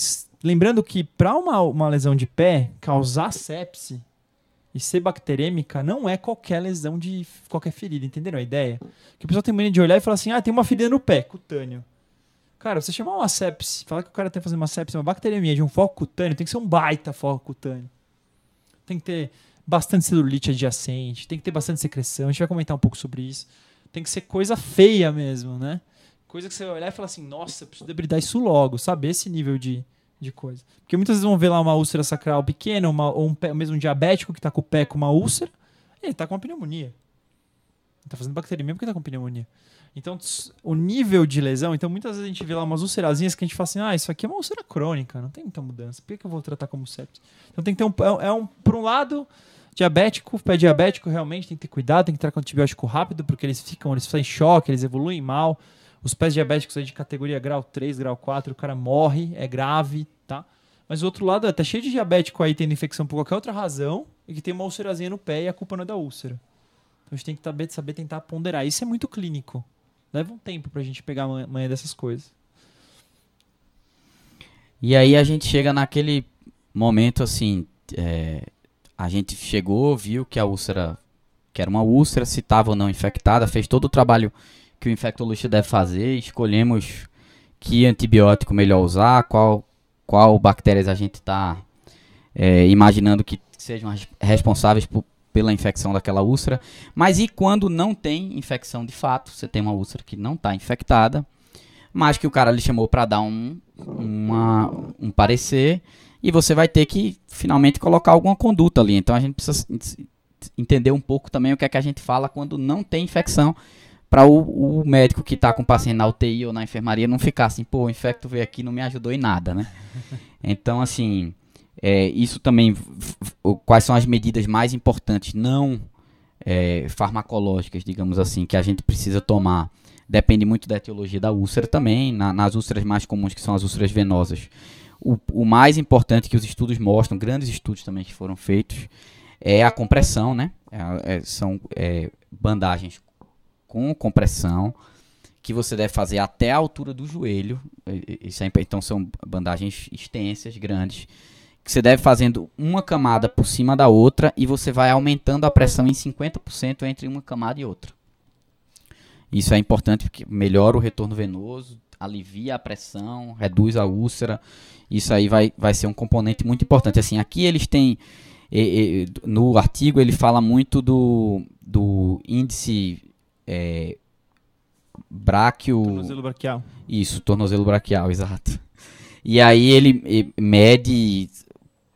lembrando que para uma, uma lesão de pé causar sepse e ser bacterêmica não é qualquer lesão de qualquer ferida, entenderam a ideia? Que o pessoal tem mania de olhar e falar assim, ah, tem uma ferida no pé, cutâneo. Cara, você chamar uma sepse, falar que o cara tá fazendo uma sepse, uma bacteremia de um foco cutâneo, tem que ser um baita foco cutâneo. Tem que ter bastante celulite adjacente, tem que ter bastante secreção, a gente vai comentar um pouco sobre isso. Tem que ser coisa feia mesmo, né? Coisa que você vai olhar e falar assim, nossa, preciso debridar isso logo, saber esse nível de, de coisa. Porque muitas vezes vão ver lá uma úlcera sacral pequena, uma, ou um pé- mesmo um diabético que tá com o pé com uma úlcera, e ele tá com uma pneumonia. Ele tá fazendo bacteremia porque tá com pneumonia. Então, o nível de lesão, então muitas vezes a gente vê lá umas úlcerazinhas que a gente fala assim, ah, isso aqui é uma úlcera crônica, não tem muita mudança. Por que, que eu vou tratar como sepsis? Então tem que ter um, é um- é um, por um lado, diabético, pé diabético realmente tem que ter cuidado, tem que tratar com antibiótico rápido, porque eles ficam, eles ficam em choque, eles evoluem mal. Os pés diabéticos aí de categoria grau 3, grau 4, o cara morre, é grave, tá? Mas o outro lado é, tá cheio de diabético aí tendo infecção por qualquer outra razão e que tem uma úlcerazinha no pé e a culpa não é da úlcera. Então a gente tem que saber, saber tentar ponderar. Isso é muito clínico. Leva um tempo pra gente pegar a man- manha dessas coisas. E aí a gente chega naquele momento assim, é, a gente chegou, viu que a úlcera, que era uma úlcera, se estava ou não infectada, fez todo o trabalho que o infectologista deve fazer, escolhemos que antibiótico melhor usar, qual, qual bactérias a gente está imaginando que sejam responsáveis por- pela infecção daquela úlcera. Mas e quando não tem infecção de fato? Você tem uma úlcera que não está infectada, mas que o cara lhe chamou para dar um, uma- um parecer e você vai ter que finalmente colocar alguma conduta ali. Então a gente precisa entender um pouco também o que é que a gente fala quando não tem infecção para o, o médico que está com o paciente na UTI ou na enfermaria não ficar assim, pô, o infecto veio aqui e não me ajudou em nada, né? Então, assim, é, isso também, quais são as medidas mais importantes, não é, farmacológicas, digamos assim, que a gente precisa tomar. Depende muito da etiologia da úlcera também, na- nas úlceras mais comuns, que são as úlceras venosas. O, o mais importante que os estudos mostram, grandes estudos também que foram feitos, é a compressão, né? É- é- são é, bandagens com compressão que você deve fazer até a altura do joelho. E- e- Isso é, então são bandagens extensas, grandes, que você deve fazendo uma camada por cima da outra e você vai aumentando a pressão em 50% entre uma camada e outra. Isso é importante porque melhora o retorno venoso, alivia a pressão, reduz a úlcera. Isso aí vai, vai ser um componente muito importante. Assim, aqui eles têm e- e, no artigo ele fala muito do, do índice é, bráquio Tornozelo braquial. isso, tornozelo braquial, exato. E aí ele mede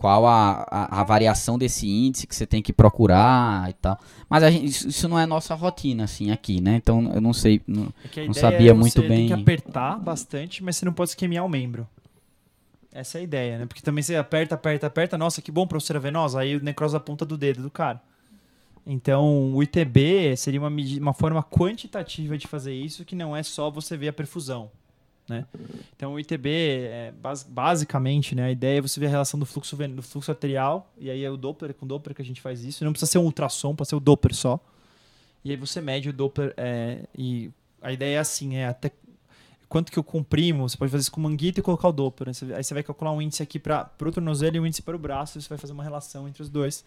qual a, a, a variação desse índice que você tem que procurar e tal. Mas a gente, isso, isso não é nossa rotina, assim, aqui, né? Então eu não sei. não- É Não sabia é muito você bem. Tem que apertar bastante, mas você não pode esquemiar o membro. Essa é a ideia, né? Porque também você aperta, aperta, aperta. Nossa, que bom úlcera venosa. Aí o necrose a ponta do dedo do cara. Então, o ITB seria uma, uma forma quantitativa de fazer isso, que não é só você ver a perfusão. Né? Então, o ITB, é, bas- basicamente, né, a ideia é você ver a relação do fluxo, do fluxo arterial, e aí é o Doppler, com o Doppler que a gente faz isso. Não precisa ser um ultrassom, pode ser o Doppler só. E aí você mede o Doppler, é, e a ideia é assim, é até quanto que eu comprimo, você pode fazer isso com manguito e colocar o Doppler. Né? Aí você vai calcular um índice aqui para o tornozelo e um índice para o braço, e você vai fazer uma relação entre os dois.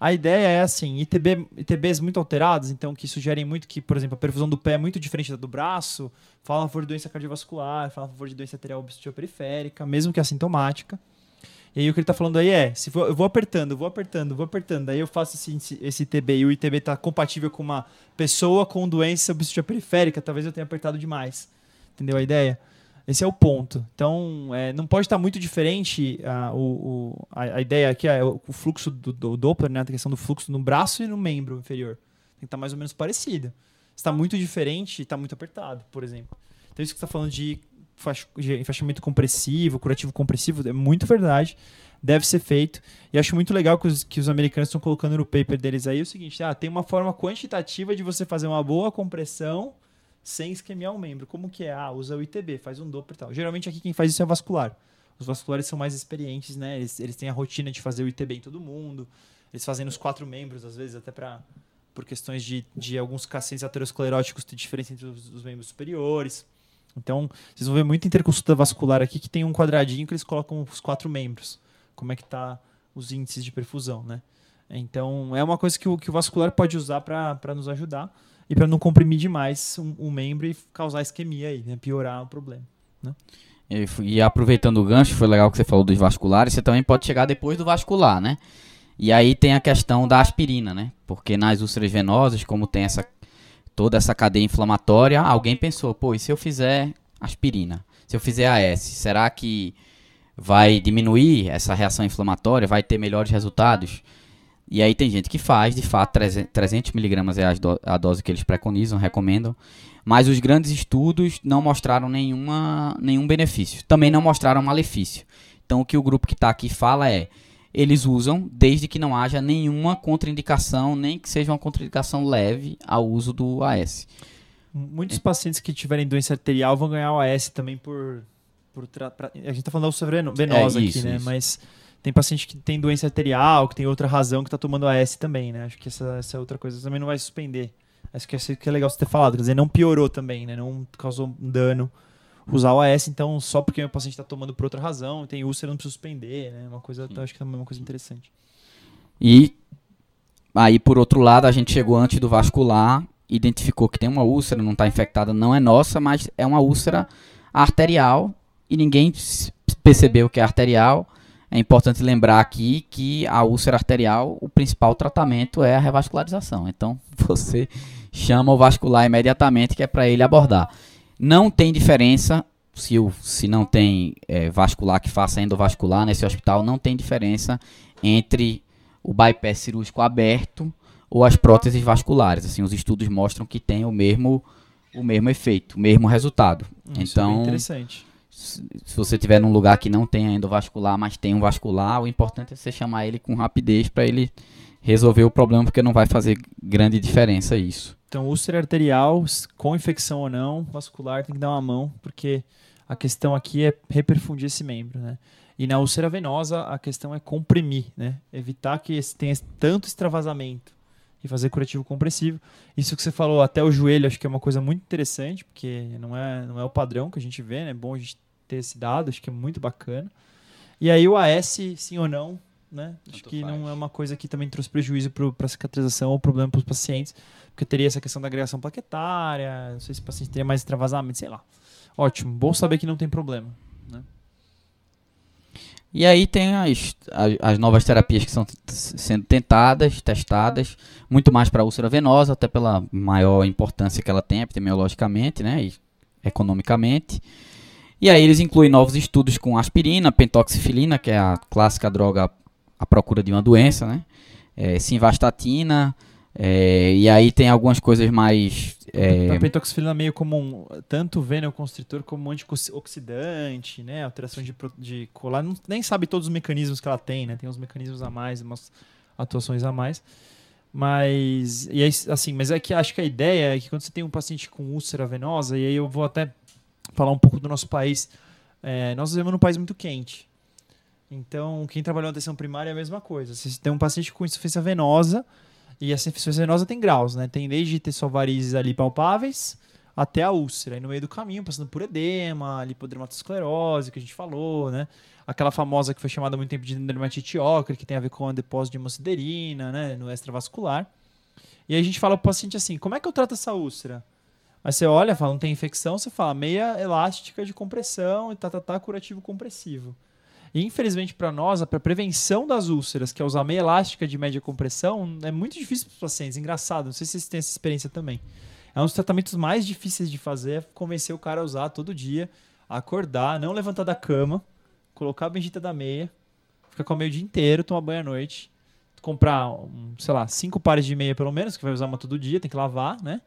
A ideia é assim, ITB, ITBs muito alterados, então que sugerem muito que, por exemplo, a perfusão do pé é muito diferente da do braço, fala a favor de doença cardiovascular, fala a favor de doença arterial obstrutiva periférica, mesmo que assintomática. E aí o que ele está falando aí é, se for, eu vou apertando, vou apertando, vou apertando, aí eu faço esse, esse ITB e o ITB está compatível com uma pessoa com doença obstrutiva periférica, talvez eu tenha apertado demais. Entendeu a ideia? Esse é o ponto. Então, é, não pode estar muito diferente a, o, a, a ideia aqui, é o fluxo do, do Doppler, né, a questão do fluxo no braço e no membro inferior. Tem que estar mais ou menos parecido. Está muito diferente, está muito apertado, por exemplo. Então, isso que você está falando de enfaixamento compressivo, curativo compressivo, é muito verdade. Deve ser feito. E acho muito legal que os, que os americanos estão colocando no paper deles aí o seguinte: ah, tem uma forma quantitativa de você fazer uma boa compressão sem esquemiar o membro. Como que é? Ah, usa o ITB, faz um Doppler e tal. Geralmente aqui quem faz isso é vascular. Os vasculares são mais experientes, né? Eles, eles têm a rotina de fazer o ITB em todo mundo. Eles fazem nos quatro membros, às vezes, até para por questões de, de alguns pacientes ateroscleróticos ter diferença entre os, os membros superiores. Então, vocês vão ver muito interconsulta vascular aqui que tem um quadradinho que eles colocam os quatro membros. Como é que tá os índices de perfusão, né? Então, é uma coisa que o, que o vascular pode usar para nos ajudar e para não comprimir demais um, membro e causar isquemia aí, né? Piorar o problema, né? E, e aproveitando o gancho, foi legal que você falou dos vasculares, você também pode chegar depois do vascular, né? E aí tem a questão da aspirina, né? Porque nas úlceras venosas, como tem essa toda essa cadeia inflamatória, alguém pensou, pô, e se eu fizer aspirina? Se eu fizer AS, será que vai diminuir essa reação inflamatória? Vai ter melhores resultados? E aí tem gente que faz, de fato, 300 miligramas é a dose que eles preconizam, recomendam. Mas os grandes estudos não mostraram nenhuma, nenhum benefício. Também não mostraram malefício. Então o que o grupo que está aqui fala é eles usam desde que não haja nenhuma contraindicação, nem que seja uma contraindicação leve ao uso do AS. Muitos é. pacientes que tiverem doença arterial vão ganhar o AS também por. por pra, a gente está falando da ulcera venosa é, isso, aqui, né? Isso. Mas tem paciente que tem doença arterial, que tem outra razão que está tomando AS também, né? Acho que essa, essa outra coisa também não vai suspender. Acho que é, que é legal você ter falado, quer dizer, não piorou também, né? Não causou dano usar o AS, então, só porque o paciente está tomando por outra razão, tem úlcera, não precisa suspender, né? Uma coisa, acho que é uma coisa interessante. E aí, por outro lado, a gente chegou antes do vascular, identificou que tem uma úlcera, não está infectada, não é nossa, mas é uma úlcera arterial e ninguém percebeu que é arterial. É importante lembrar aqui que a úlcera arterial, o principal tratamento é a revascularização. Então, você chama o vascular imediatamente, que é para ele abordar. Não tem diferença se, o, se não tem é, vascular que faça endovascular nesse hospital, não tem diferença entre o bypass cirúrgico aberto ou as próteses vasculares. Assim, os estudos mostram que tem o mesmo, o mesmo efeito, o mesmo resultado. Isso então, é interessante. Se, você tiver num lugar que não tem endovascular, mas tem um vascular, o importante é você chamar ele com rapidez para ele resolver o problema, porque não vai fazer grande diferença isso. Então, úlcera arterial, com infecção ou não, vascular, tem que dar uma mão, porque a questão aqui é reperfundir esse membro, né? E na úlcera venosa, a questão é comprimir, né? Evitar que tenha tanto extravasamento e fazer curativo compressivo. Isso que você falou, até o joelho, acho que é uma coisa muito interessante, porque não é, não é o padrão que a gente vê, né? É bom a gente ter esse dado, acho que é muito bacana. E aí o AS, sim ou não, né? Acho que faz. não é uma coisa que também trouxe prejuízo para a cicatrização ou problema para os pacientes, porque teria essa questão da agregação plaquetária, não sei se o paciente teria mais extravasamento, sei lá. Ótimo, bom saber que não tem problema. Né? E aí tem as, as, as, novas terapias que estão sendo tentadas, testadas, muito mais para a úlcera venosa, até pela maior importância que ela tem epidemiologicamente né, e economicamente. E aí eles incluem novos estudos com aspirina, pentoxifilina, que é a clássica droga à procura de uma doença, né? É, simvastatina, é, e aí tem algumas coisas mais. É... A pentoxifilina é meio como um, tanto constritor como um antioxidante, né? Alteração de, de colar. Não, nem sabe todos os mecanismos que ela tem, né? Tem uns mecanismos a mais, umas atuações a mais. Mas, e aí, assim, mas é que acho que a ideia é que quando você tem um paciente com úlcera venosa, e aí eu vou até falar um pouco do nosso país, é, nós vivemos num país muito quente. Então, quem trabalhou na atenção primária é a mesma coisa. Você tem um paciente com insuficiência venosa, e essa insuficiência venosa tem graus, né? Tem desde ter só varizes ali palpáveis, até a úlcera. E no meio do caminho, passando por edema, lipodermatosclerose, que a gente falou, né? Aquela famosa que foi chamada há muito tempo de dermatite ocre, que tem a ver com a depósito de hemociderina, né? No extravascular. E aí a gente fala pro paciente assim, como é que eu trato essa úlcera? Aí você olha, fala, não tem infecção, você fala meia elástica de compressão e tá, tá, tá curativo compressivo. E infelizmente para nós, para prevenção das úlceras, que é usar meia elástica de média compressão, é muito difícil para os pacientes. Engraçado, não sei se vocês têm essa experiência também. É um dos tratamentos mais difíceis de fazer, é convencer o cara a usar todo dia, acordar, não levantar da cama, colocar a bendita da meia, ficar com a meia o dia inteiro, tomar banho à noite, comprar, sei lá, cinco pares de meia pelo menos, que vai usar uma todo dia, tem que lavar, né?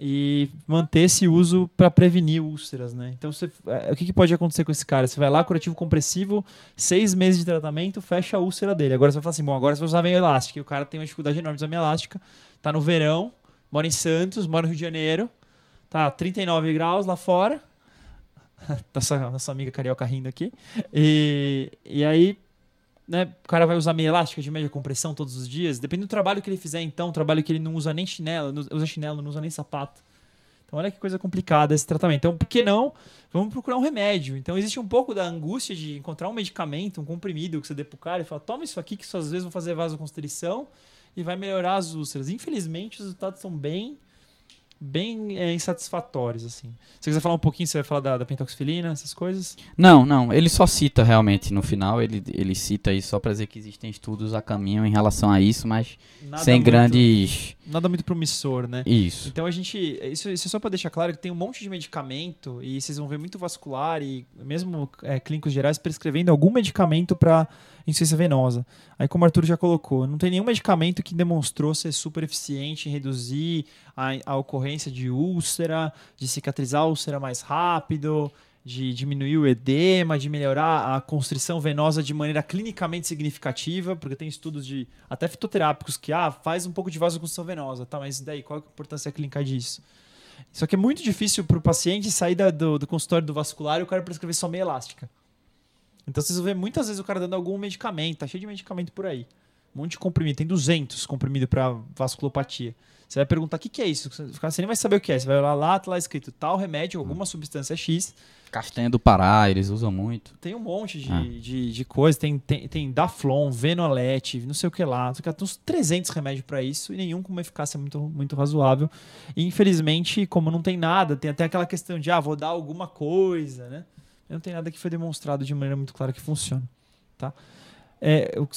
E manter esse uso para prevenir úlceras, né? Então, você, é, o que, que, pode acontecer com esse cara? Você vai lá, curativo compressivo, seis meses de tratamento, fecha a úlcera dele. Agora você vai falar assim, bom, agora você vai usar meia elástica. E o cara tem uma dificuldade enorme de usar meia elástica, tá no verão, mora em Santos, mora no Rio de Janeiro, tá 39 graus lá fora, nossa, nossa amiga carioca rindo aqui, e, e aí né, o cara vai usar meia elástica de média compressão todos os dias, depende do trabalho que ele fizer, então, trabalho que ele não usa nem chinelo, não usa chinelo, não usa nem sapato. Então, olha que coisa complicada esse tratamento. Então, por que não? Vamos procurar um remédio. Então, existe um pouco da angústia de encontrar um medicamento, um comprimido que você dê pro cara e fala: toma isso aqui, que isso às vezes vai fazer vasoconstrição e vai melhorar as úlceras. Infelizmente, os resultados são bem bem é, insatisfatórios, assim. Se você quiser falar um pouquinho, você vai falar da, da pentoxifilina, essas coisas? Não, não. Ele só cita realmente no final, ele, ele cita aí só para dizer que existem estudos a caminho em relação a isso, mas nada sem muito, grandes... Nada muito promissor, né? Isso. Então a gente... Isso, isso é só para deixar claro que tem um monte de medicamento e vocês vão ver muito vascular e mesmo é, clínicos gerais prescrevendo algum medicamento para insuficiência venosa. Aí, como o Arthur já colocou, não tem nenhum medicamento que demonstrou ser super eficiente em reduzir a, a ocorrência de úlcera, de cicatrizar a úlcera mais rápido, de diminuir o edema, de melhorar a constrição venosa de maneira clinicamente significativa, porque tem estudos de até fitoterápicos que ah, faz um pouco de vasoconstrição venosa, tá, mas daí qual a importância clínica disso? Só que é muito difícil para o paciente sair da, do, do, consultório do vascular e o cara prescrever só meia elástica. Então vocês vão ver muitas vezes o cara dando algum medicamento, tá cheio de medicamento por aí. Um monte de comprimido, tem 200 comprimido para vasculopatia. Você vai perguntar o que, que é isso, você nem vai saber o que é. Você vai olhar lá, tá lá escrito tal remédio, alguma substância X. Castanha do Pará, eles usam muito. Tem um monte de, ah. de, de coisa, tem, tem, tem Daflon, Venolete, não sei o que lá. Tem uns 300 remédios para isso e nenhum com uma eficácia muito, muito razoável. E infelizmente, como não tem nada, tem até aquela questão de, ah, vou dar alguma coisa, né? não tem nada que foi demonstrado de maneira muito clara que funciona. Tá? É, eu,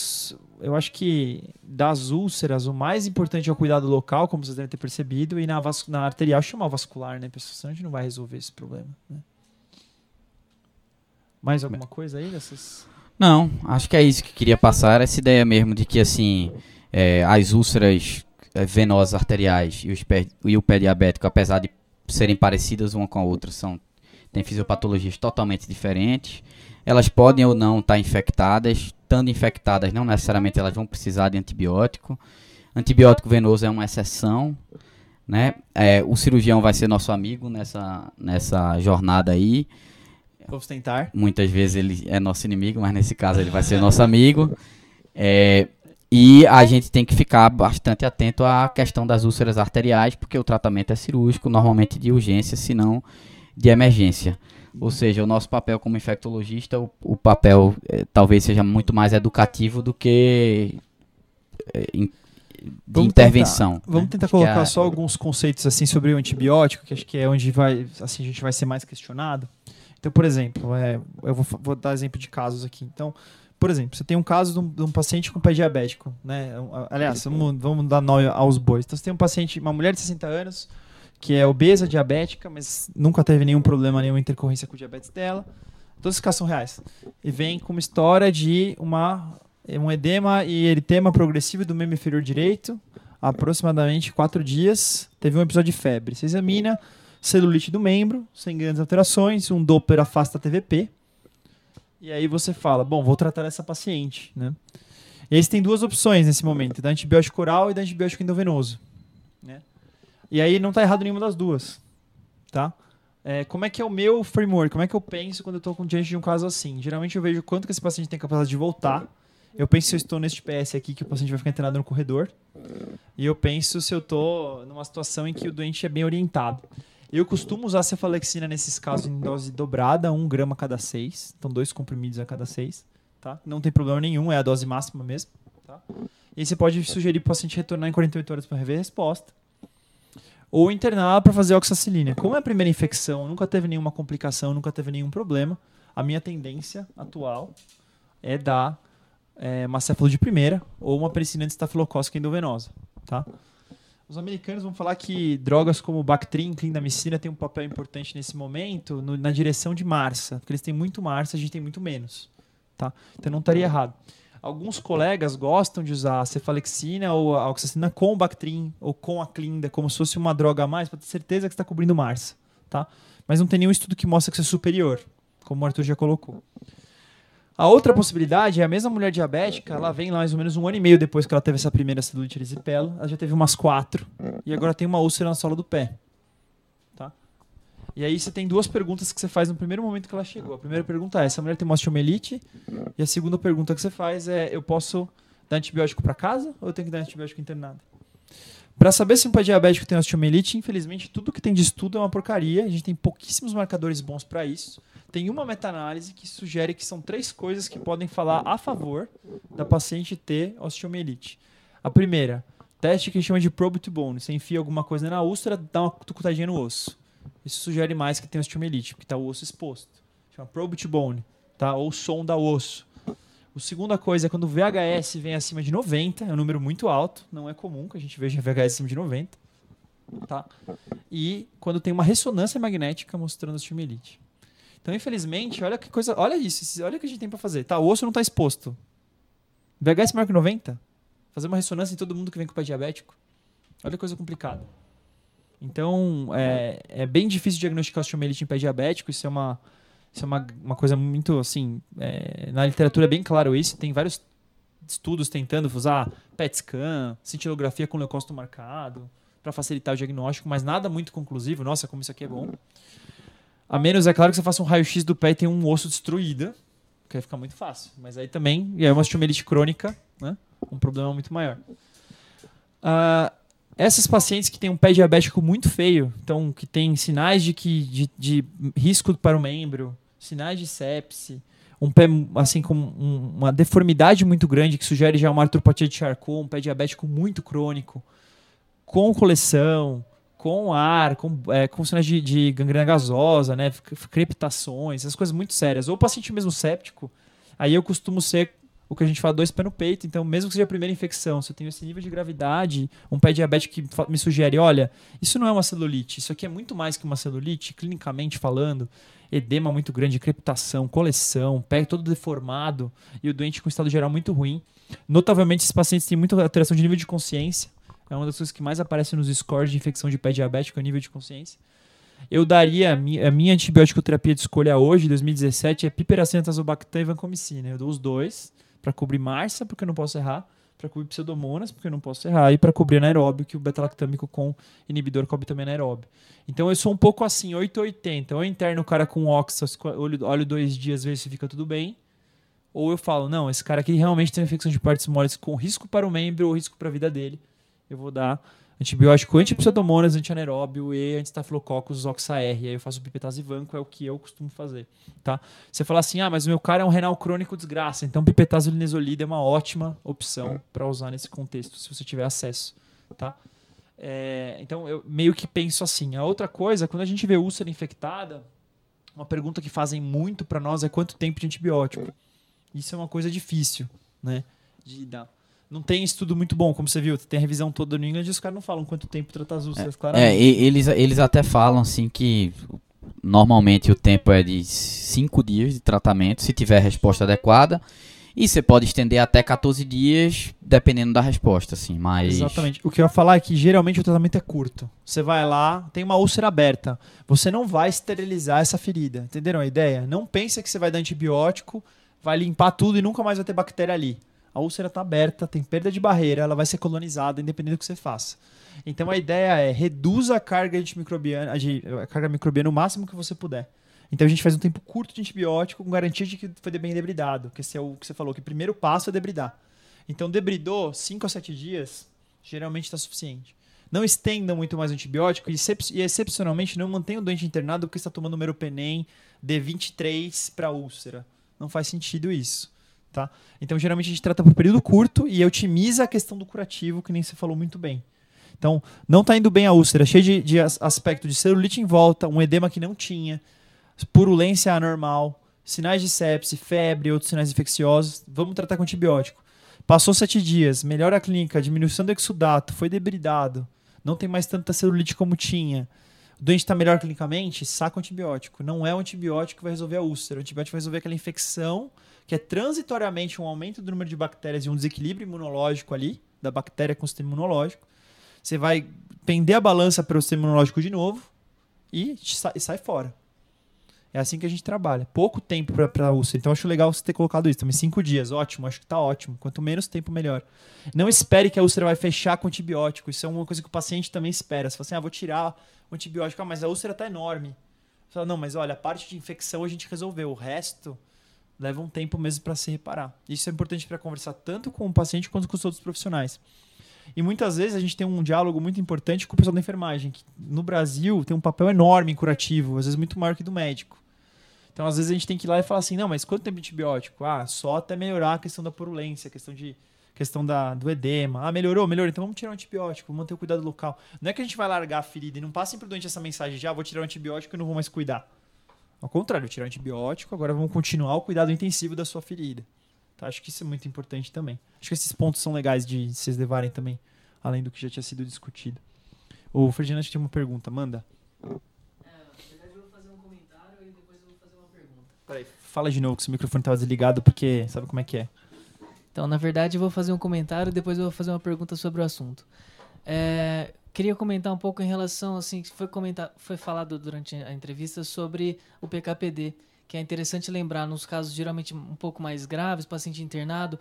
eu, acho que das úlceras, o mais importante é o cuidado local, como vocês devem ter percebido, e na, na arterial chamar vascular, né, pessoal? Senão a gente não vai resolver esse problema. Né? Mais alguma coisa aí dessas? Não, acho que é isso que queria passar, essa ideia mesmo de que assim é, as úlceras é, venosas arteriais e, os pé, e o pé diabético, apesar de serem parecidas uma com a outra, são têm fisiopatologias totalmente diferentes. Elas podem ou não estar infectadas. Estando infectadas, não necessariamente elas vão precisar de antibiótico. Antibiótico venoso é uma exceção. Né? É, o cirurgião vai ser nosso amigo nessa, nessa jornada aí. Vamos tentar. Muitas vezes ele é nosso inimigo, mas nesse caso ele vai ser nosso amigo. É, e a gente tem que ficar bastante atento à questão das úlceras arteriais, porque o tratamento é cirúrgico, normalmente de urgência, senão de emergência. Ou seja, o nosso papel como infectologista, o, o papel é, talvez seja muito mais educativo do que é, in, de vamos intervenção. Tentar, vamos né? tentar acho colocar é, só alguns conceitos assim sobre o antibiótico, que acho que é onde vai, assim, a gente vai ser mais questionado. Então, por exemplo, é, eu vou, vou, dar exemplo de casos aqui. Então, por exemplo, você tem um caso de um, de um paciente com pé diabético, né? Aliás, vamos, vamos dar nome aos bois. Então, você tem um paciente, uma mulher de 60 anos, que é obesa, diabética, mas nunca teve nenhum problema, nenhuma intercorrência com o diabetes dela. Todos esses casos são reais. E vem com uma história de uma, um edema e eritema progressivo do membro inferior direito, aproximadamente quatro dias. Teve um episódio de febre. Você examina celulite do membro, sem grandes alterações, um Doppler afasta TVP. E aí você fala, bom, vou tratar essa paciente, né? E aí você tem duas opções nesse momento, da antibiótico oral e da antibiótico endovenoso. Né? E aí não está errado nenhuma das duas, tá? É, como é que é o meu framework? Como é que eu penso quando eu estou diante de um caso assim? Geralmente eu vejo quanto que esse paciente tem capacidade de voltar. Eu penso se eu estou neste PS aqui que o paciente vai ficar internado no corredor. E eu penso se eu estou numa situação em que o doente é bem orientado. Eu costumo usar cefalexina nesses casos em dose dobrada, 1 grama cada 6. Então, dois comprimidos a cada 6. Tá? Não tem problema nenhum, é a dose máxima mesmo. Tá? E você pode sugerir para o paciente retornar em 48 horas para rever a resposta. Ou internar para fazer oxacilina. Como é a primeira infecção, nunca teve nenhuma complicação, nunca teve nenhum problema, a minha tendência atual é dar é, uma céfalo de primeira ou uma penicilina de estafilocócica endovenosa. Tá? Os americanos vão falar que drogas como Bactrim, clindamicina têm um papel importante nesse momento no, na direção de Marsa, porque eles têm muito Marsa, a gente tem muito menos, tá? Então não estaria errado. Alguns colegas gostam de usar a cefalexina ou a oxacina com Bactrim ou com a Clinda, como se fosse uma droga a mais, para ter certeza que está cobrindo Marsa, tá? Mas não tem nenhum estudo que mostre que isso é superior, como o Arthur já colocou. A outra possibilidade é a mesma mulher diabética, ela vem lá mais ou menos um ano e meio depois que ela teve essa primeira celulite erisipela, ela já teve umas quatro e agora tem uma úlcera na sola do pé. Tá? E aí você tem duas perguntas que você faz no primeiro momento que ela chegou. A primeira pergunta é: essa mulher tem uma osteomielite? E a segunda pergunta que você faz é: eu posso dar antibiótico para casa ou eu tenho que dar antibiótico internado? Para saber se um pai diabético tem osteomielite, infelizmente tudo que tem de estudo é uma porcaria. A gente tem pouquíssimos marcadores bons para isso tem uma meta-análise que sugere que são três coisas que podem falar a favor da paciente ter osteomielite. A primeira, teste que chama de probe to bone. Você enfia alguma coisa na úlcera, dá uma tucutadinha no osso. Isso sugere mais que tem osteomielite, porque está o osso exposto. Chama probe to bone, tá? ou som da osso. A segunda coisa é quando o VHS vem acima de 90, é um número muito alto, não é comum que a gente veja VHS acima de 90. Tá? E quando tem uma ressonância magnética mostrando osteomielite. Então, infelizmente, olha que coisa. Olha isso, olha o que a gente tem para fazer. Tá, o osso não está exposto. VHS que 90? Fazer uma ressonância em todo mundo que vem com o pé diabético? Olha que coisa complicada. Então, é, é bem difícil diagnosticar osteomielite em pé diabético. Isso é uma, isso é uma, uma coisa muito, assim... É, na literatura é bem claro isso. Tem vários estudos tentando usar PET scan, cintilografia com leucócito marcado, para facilitar o diagnóstico, mas nada muito conclusivo. Nossa, como isso aqui é bom. A menos, é claro, que você faça um raio-x do pé e tenha um osso destruído, que aí fica muito fácil. Mas aí também é uma osteomielite crônica, né? um problema muito maior. Uh, essas pacientes que têm um pé diabético muito feio, então que tem sinais de, que, de, de risco para o membro, sinais de sepse, um pé assim com um, uma deformidade muito grande que sugere já uma artropatia de Charcot, um pé diabético muito crônico, com coleção, com ar, com, é, com sinais de, de gangrena gasosa, né? Crepitações, essas coisas muito sérias. Ou o paciente mesmo séptico, aí eu costumo ser o que a gente fala, dois pés no peito. Então, mesmo que seja a primeira infecção, se eu tenho esse nível de gravidade, um pé diabético que me sugere, olha, isso não é uma celulite, isso aqui é muito mais que uma celulite, clinicamente falando, edema muito grande, crepitação, coleção, pé todo deformado e o doente com estado geral muito ruim. Notavelmente, esses pacientes têm muita alteração de nível de consciência, é uma das coisas que mais aparece nos scores de infecção de pé diabético a nível de consciência. Eu daria a minha, a minha antibiótico terapia de escolha hoje, 2017, é piperacina, tazobactam e vancomicina. Eu dou os dois para cobrir marsa, porque eu não posso errar, para cobrir pseudomonas, porque eu não posso errar, e para cobrir anaeróbio, que o beta-lactâmico com inibidor cobre também anaeróbio. Então eu sou um pouco assim, 880. Ou eu interno o cara com oxa, olho, olho dois dias, ver se fica tudo bem. Ou eu falo, não, esse cara aqui realmente tem infecção de partes moles com risco para o membro ou risco para a vida dele eu vou dar antibiótico anti-pseudomonas, anti-anaeróbio e anti-staphylococcus oxa-R. Aí eu faço pipetase vanco, é o que eu costumo fazer, tá? Você fala assim, ah, mas o meu cara é um renal crônico desgraça, então pipetase linezolida é uma ótima opção para usar nesse contexto, se você tiver acesso, tá? É, então eu meio que penso assim. A outra coisa, quando a gente vê úlcera infectada, uma pergunta que fazem muito para nós é quanto tempo de antibiótico. Isso é uma coisa difícil, né, de dar não tem estudo muito bom, como você viu. Tem a revisão toda New England e os caras não falam quanto tempo tratar as úlceras, é, claramente. É, eles, eles até falam assim que normalmente o tempo é de 5 dias de tratamento, se tiver resposta adequada. E você pode estender até 14 dias, dependendo da resposta, assim, mas... Exatamente. O que eu ia falar é que geralmente o tratamento é curto. Você vai lá, tem uma úlcera aberta. Você não vai esterilizar essa ferida. Entenderam a ideia? Não pensa que você vai dar antibiótico, vai limpar tudo e nunca mais vai ter bactéria ali a úlcera está aberta, tem perda de barreira, ela vai ser colonizada, independente do que você faça. Então a ideia é reduza a carga antimicrobiana, a carga microbiana o máximo que você puder. Então a gente faz um tempo curto de antibiótico com garantia de que foi bem debridado, que esse é o que você falou, que o primeiro passo é debridar. Então debridou 5 a 7 dias, geralmente está suficiente. Não estendam muito mais o antibiótico e, excep- excepcionalmente não mantenham o doente internado porque está tomando meropenem D23 para úlcera. Não faz sentido isso. Tá? Então, geralmente a gente trata por período curto e otimiza a questão do curativo, que nem você falou muito bem. Então, não está indo bem a úlcera, cheio de, de as- aspecto de celulite em volta, um edema que não tinha, purulência anormal, sinais de sepse, febre, outros sinais infecciosos. Vamos tratar com antibiótico. Passou sete dias, melhora clínica, diminuição do exudato, foi debridado, não tem mais tanta celulite como tinha. O doente está melhor clinicamente, saca o antibiótico. Não é o antibiótico que vai resolver a úlcera. O antibiótico vai resolver aquela infecção que é transitoriamente um aumento do número de bactérias e um desequilíbrio imunológico ali, da bactéria com o sistema imunológico. Você vai pender a balança para o sistema imunológico de novo e sa- sai fora. É assim que a gente trabalha. Pouco tempo para a úlcera. Então acho legal você ter colocado isso. Também cinco dias, ótimo. Acho que tá ótimo. Quanto menos tempo, melhor. Não espere que a úlcera vai fechar com antibiótico. Isso é uma coisa que o paciente também espera. Você fala assim, ah, vou tirar o antibiótico, ah, mas a úlcera tá enorme. Você fala, não, mas olha, a parte de infecção a gente resolveu. O resto leva um tempo mesmo para se reparar. Isso é importante para conversar tanto com o paciente quanto com os outros profissionais. E muitas vezes a gente tem um diálogo muito importante com o pessoal da enfermagem, que no Brasil tem um papel enorme em curativo, às vezes muito maior que do médico. Então, às vezes a gente tem que ir lá e falar assim: não, mas quanto tempo de antibiótico? Ah, só até melhorar a questão da purulência, a questão, de, questão da, do edema. Ah, melhorou, melhorou, então vamos tirar o antibiótico, manter o cuidado local. Não é que a gente vai largar a ferida e não passem pro doente essa mensagem de: ah, vou tirar o antibiótico e não vou mais cuidar. Ao contrário, tirar o antibiótico, agora vamos continuar o cuidado intensivo da sua ferida. Tá? Acho que isso é muito importante também. Acho que esses pontos são legais de vocês levarem também, além do que já tinha sido discutido. O Ferdinand tinha uma pergunta, manda. Peraí, fala de novo que o microfone estava desligado, porque sabe como é que é. Então, na verdade, eu vou fazer um comentário e depois eu vou fazer uma pergunta sobre o assunto. É, queria comentar um pouco em relação, assim, foi, comentar, foi falado durante a entrevista sobre o PKPD, que é interessante lembrar, nos casos geralmente um pouco mais graves, paciente internado,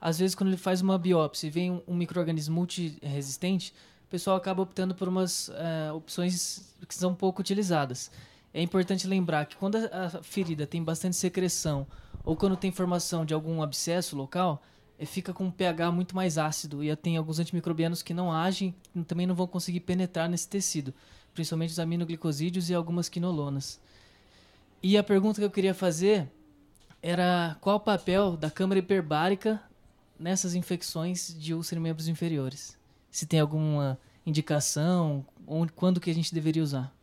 às vezes quando ele faz uma biópsia e vem um, um microorganismo multiresistente, o pessoal acaba optando por umas é, opções que são pouco utilizadas. É importante lembrar que quando a ferida tem bastante secreção ou quando tem formação de algum abscesso local, eh, fica com um pH muito mais ácido e tem alguns antimicrobianos que não agem também não vão conseguir penetrar nesse tecido, principalmente os aminoglicosídeos e algumas quinolonas. E a pergunta que eu queria fazer era qual o papel da câmara hiperbárica nessas infecções de úlcera em membros inferiores? Se tem alguma indicação, onde, quando que a gente deveria usar?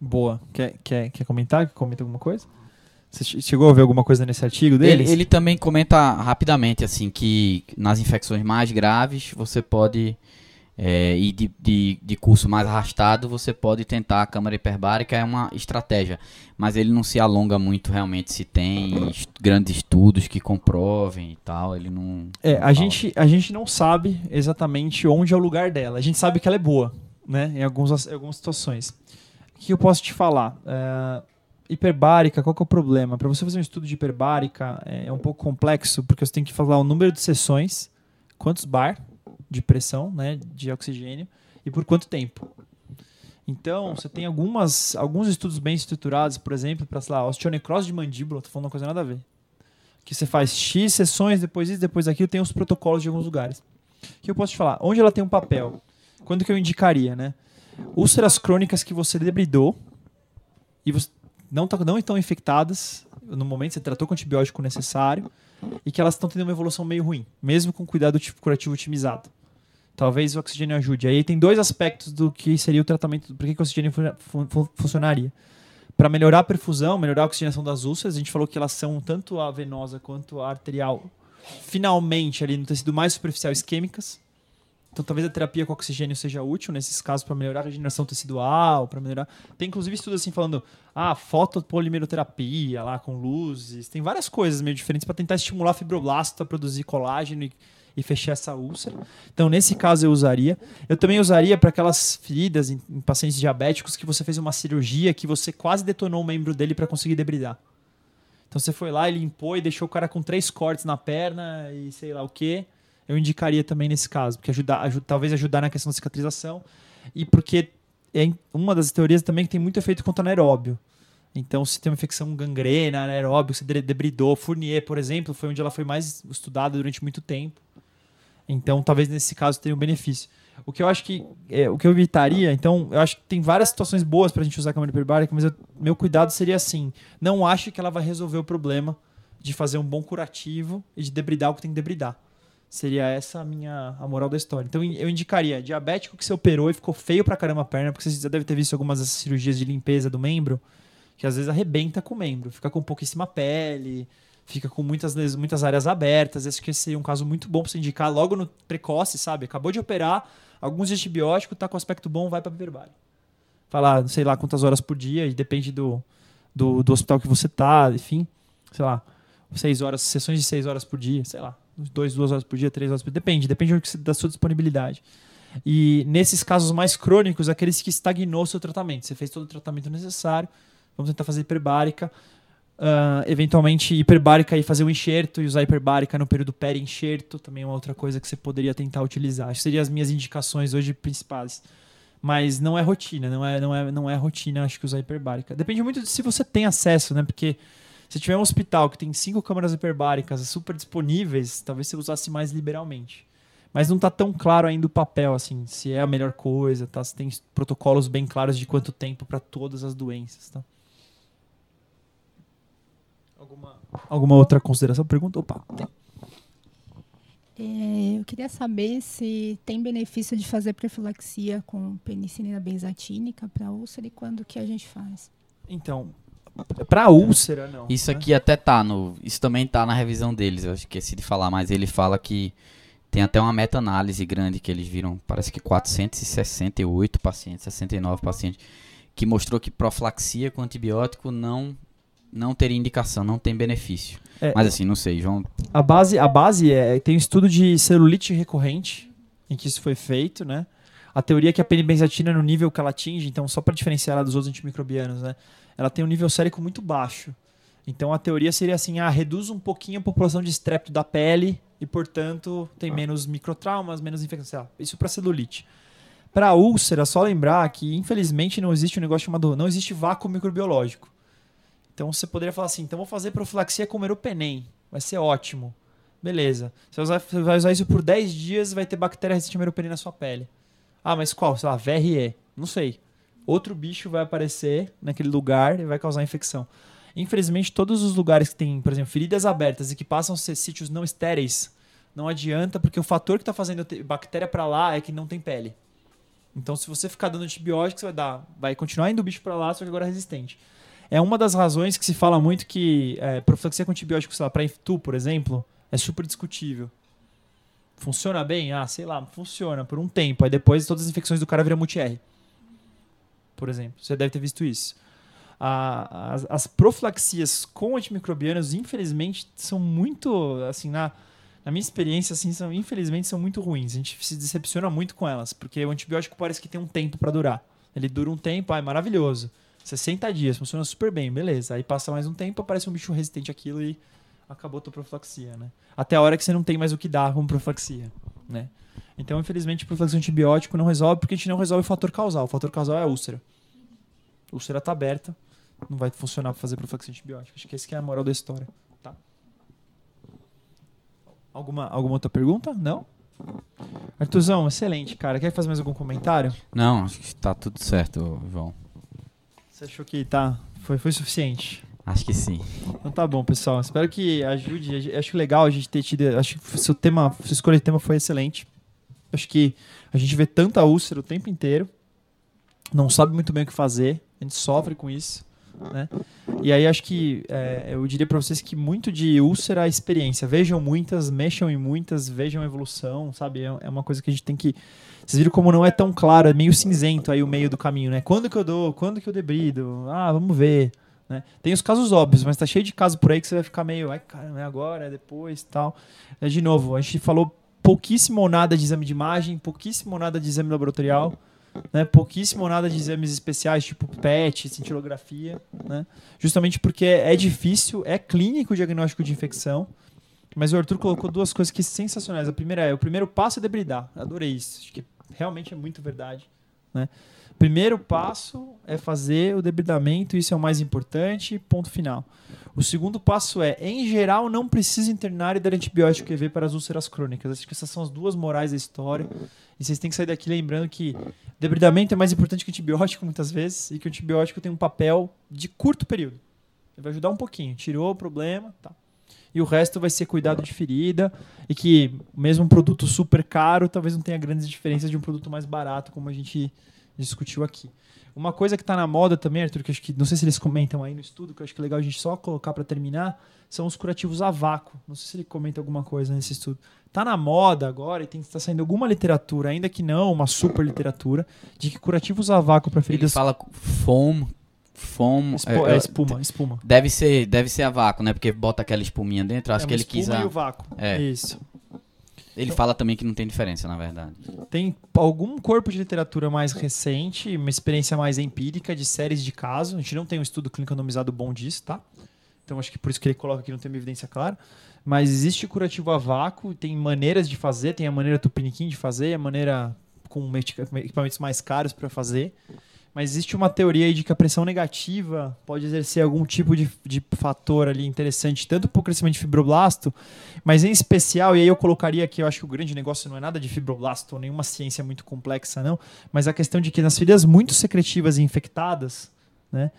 Boa. Quer, quer, quer comentar? Comenta alguma coisa? Você che- chegou a ver alguma coisa nesse artigo deles? Ele, também comenta rapidamente assim que nas infecções mais graves você pode é, e de, de, de curso mais arrastado você pode tentar a câmara hiperbárica é uma estratégia, mas ele não se alonga muito realmente se tem est- grandes estudos que comprovem e tal, ele não É, não a fala. gente, a gente não sabe exatamente onde é o lugar dela. A gente sabe que ela é boa, né? Em, alguns, as- em algumas situações. O que eu posso te falar? É, hiperbárica, qual que é o problema? Para você fazer um estudo de hiperbárica é, é um pouco complexo, porque você tem que falar o número de sessões, quantos bar de pressão, né, de oxigênio, e por quanto tempo. Então, você tem algumas, alguns estudos bem estruturados, por exemplo, para, sei lá, osteonecrose de mandíbula, tô falando uma coisa nada a ver. Que você faz X sessões, depois isso, depois aquilo, tem os protocolos de alguns lugares. Que eu posso te falar? Onde ela tem um papel? Quando que eu indicaria, né? Úlceras crônicas que você debridou e você não, tá, não estão infectadas no momento você tratou com o antibiótico necessário e que elas estão tendo uma evolução meio ruim, mesmo com cuidado tipo curativo otimizado. Talvez o oxigênio ajude. Aí tem dois aspectos do que seria o tratamento, por que o oxigênio fu- fu- fu- funcionaria. Para melhorar a perfusão, melhorar a oxigenação das úlceras, a gente falou que elas são tanto a venosa quanto a arterial, finalmente ali no tecido mais superficial isquêmicas. Então talvez a terapia com oxigênio seja útil nesses casos para melhorar a regeneração tecidual, para melhorar. Tem inclusive estudos assim falando, ah, fotopolimeroterapia lá com luzes, tem várias coisas meio diferentes para tentar estimular a fibroblasto a produzir colágeno e, e fechar essa úlcera. Então nesse caso eu usaria. Eu também usaria para aquelas feridas em, em pacientes diabéticos que você fez uma cirurgia que você quase detonou o membro dele para conseguir debridar. Então você foi lá e limpou e deixou o cara com três cortes na perna e sei lá o que. Eu indicaria também nesse caso, porque ajudar, aju- talvez ajudar na questão da cicatrização e porque é uma das teorias também que tem muito efeito contra anaeróbio. Então, se tem uma infecção gangrena, anaeróbio, se de- debridou, Fournier, por exemplo, foi onde ela foi mais estudada durante muito tempo. Então, talvez nesse caso tenha um benefício. O que eu acho que é, o que eu evitaria, então, eu acho que tem várias situações boas pra gente usar a câmara hiperbárica, mas eu- meu cuidado seria assim: não acho que ela vai resolver o problema de fazer um bom curativo e de debridar o que tem que debridar. Seria essa a minha a moral da história. Então eu indicaria diabético que você operou e ficou feio pra caramba a perna, porque você já deve ter visto algumas dessas cirurgias de limpeza do membro, que às vezes arrebenta com o membro, fica com pouquíssima pele, fica com muitas, muitas áreas abertas. Esse seria um caso muito bom pra você indicar logo no precoce, sabe? Acabou de operar, alguns de antibiótico, tá com aspecto bom, vai pra hiperbárica. Falar, sei lá, quantas horas por dia, e depende do, do, do hospital que você tá, enfim, sei lá, seis horas, sessões de seis horas por dia, sei lá, dois, duas horas por dia, três horas por dia, depende, depende da sua disponibilidade. E nesses casos mais crônicos, aqueles que estagnou o seu tratamento, você fez todo o tratamento necessário, vamos tentar fazer hiperbárica, ah, eventualmente hiperbárica e fazer um enxerto e usar hiperbárica no período peri-enxerto, também é uma outra coisa que você poderia tentar utilizar. Acho seriam as minhas indicações hoje principais. Mas não é rotina, não é, não é, não é rotina, acho que usar hiperbárica. Depende muito de se você tem acesso, né? Porque se tiver um hospital que tem cinco câmaras hiperbáricas super disponíveis, talvez você usasse mais liberalmente. Mas não tá tão claro ainda o papel, assim, se é a melhor coisa, tá? Se tem protocolos bem claros de quanto tempo para todas as doenças, tá? Alguma, alguma outra consideração? Pergunta? Opa. tem. É, eu queria saber se tem benefício de fazer profilaxia com penicilina benzatínica para úlcera e quando que a gente faz. Então, pra úlcera, não. Isso né? aqui até tá no. Isso também tá na revisão deles. Eu esqueci de falar, mas ele fala que tem até uma meta-análise grande que eles viram. Parece que 468 pacientes, 69 pacientes, que mostrou que profilaxia com antibiótico não não teria indicação, não tem benefício. É, Mas assim, não sei, João. A base, a base é tem um estudo de celulite recorrente em que isso foi feito, né? A teoria é que a penibenzatina no nível que ela atinge, então só para diferenciar ela dos outros antimicrobianos, né? Ela tem um nível sérico muito baixo. Então a teoria seria assim, ah, reduz um pouquinho a população de estrépito da pele e, portanto, tem menos microtraumas, menos infecção. Isso para celulite. Para úlcera, só lembrar que infelizmente não existe um negócio chamado, não existe vácuo microbiológico. Então você poderia falar assim, então vou fazer profilaxia com meropenem, vai ser ótimo. Beleza. Você vai usar, você vai usar isso por 10 dias vai ter bactéria resistente a meropenem na sua pele. Ah, mas qual? Sei lá, VRE. Não sei. Outro bicho vai aparecer naquele lugar e vai causar infecção. Infelizmente, todos os lugares que tem, por exemplo, feridas abertas e que passam a ser sítios não estéreis, não adianta, porque o fator que está fazendo bactéria para lá é que não tem pele. Então, se você ficar dando antibiótico, você vai dar, vai continuar indo o bicho para lá, só que agora é resistente. É uma das razões que se fala muito que é, profilaxia com antibiótico, sei lá, para tu, por exemplo, é super discutível. Funciona bem? Ah, sei lá, funciona por um tempo. Aí depois todas as infecções do cara viram multi-R. Por exemplo. Você deve ter visto isso. A- as, as profilaxias com antimicrobianos, infelizmente, são muito, assim, na, na minha experiência, assim, são, infelizmente, são muito ruins. A gente se decepciona muito com elas, porque o antibiótico parece que tem um tempo para durar. Ele dura um tempo, ah, é maravilhoso. 60 dias, funciona super bem, beleza. Aí passa mais um tempo, aparece um bicho resistente àquilo e acabou a tua profilaxia, né? Até a hora que você não tem mais o que dar como profilaxia, né? Então, infelizmente, profilaxia antibiótico não resolve porque a gente não resolve o fator causal. O fator causal é a úlcera. A úlcera tá aberta, não vai funcionar para fazer profilaxia antibiótica. Acho que esse que é a moral da história, tá? Alguma, alguma outra pergunta? Não? Artuzão, excelente, cara. Quer fazer mais algum comentário? Não, acho que tá tudo certo, João. Você achou que tá, foi, foi suficiente? Acho que sim. Então tá bom, pessoal. Espero que ajude. Acho legal a gente ter tido. Acho que seu tema, sua escolha de tema foi excelente. Acho que a gente vê tanta úlcera o tempo inteiro. Não sabe muito bem o que fazer. A gente sofre com isso. Né? E aí acho que é, eu diria para vocês que muito de úlcera é experiência. Vejam muitas, mexam em muitas, vejam a evolução, sabe? É, é uma coisa que a gente tem que. Vocês viram como não é tão claro, é meio cinzento aí o meio do caminho, né? Quando que eu dou? Quando que eu debrido? Ah, vamos ver. Né? Tem os casos óbvios, mas tá cheio de casos por aí que você vai ficar meio, ai, cara, é agora, é depois tal. É, de novo, a gente falou pouquíssimo ou nada de exame de imagem, pouquíssimo ou nada de exame laboratorial, né? pouquíssimo ou nada de exames especiais, tipo PET, cintilografia, né? justamente porque é difícil, é clínico o diagnóstico de infecção, mas o Arthur colocou duas coisas que sensacionais. A primeira é, o primeiro passo é debridar, adorei isso, acho que realmente é muito verdade. Né? Primeiro passo é fazer o debridamento, isso é o mais importante, ponto final. O segundo passo é, em geral, não precisa internar e dar antibiótico EV para as úlceras crônicas. Acho que essas são as duas morais da história. E vocês têm que sair daqui lembrando que debridamento é mais importante que antibiótico muitas vezes e que o antibiótico tem um papel de curto período. Ele vai ajudar um pouquinho, tirou o problema, tá. E o resto vai ser cuidado de ferida e que mesmo um produto super caro talvez não tenha grandes diferenças de um produto mais barato, como a gente discutiu aqui. Uma coisa que está na moda também, Arthur, que acho que não sei se eles comentam aí no estudo, que eu acho que é legal a gente só colocar para terminar, são os curativos a vácuo. Não sei se ele comenta alguma coisa nesse estudo. Está na moda agora e tem está saindo alguma literatura, ainda que não uma super literatura, de que curativos a vácuo para feridas. Ele fala foam, foam Espo- é, espuma, espuma. Deve ser, deve ser a vácuo, né? Porque bota aquela espuminha dentro. Acho É que ele quis. a- e o vácuo. É. Isso. Ele fala também que não tem diferença, na verdade. Tem algum corpo de literatura mais recente, uma experiência mais empírica de séries de casos. A gente não tem um estudo clínico anonimizado bom disso, tá? Então acho que por isso que ele coloca aqui não tem uma evidência clara. Mas existe curativo a vácuo, tem maneiras de fazer, tem a maneira tupiniquim de fazer, a maneira com equipamentos mais caros para fazer. Mas existe uma teoria aí de que a pressão negativa pode exercer algum tipo de, de fator ali interessante, tanto para o crescimento de fibroblasto, mas em especial, e aí eu colocaria aqui, eu acho que o grande negócio não é nada de fibroblasto, nenhuma ciência muito complexa, não, mas a questão de que nas feridas muito secretivas e infectadas, né,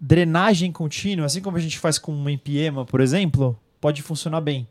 drenagem contínua, assim como a gente faz com um empiema, por exemplo, pode funcionar bem.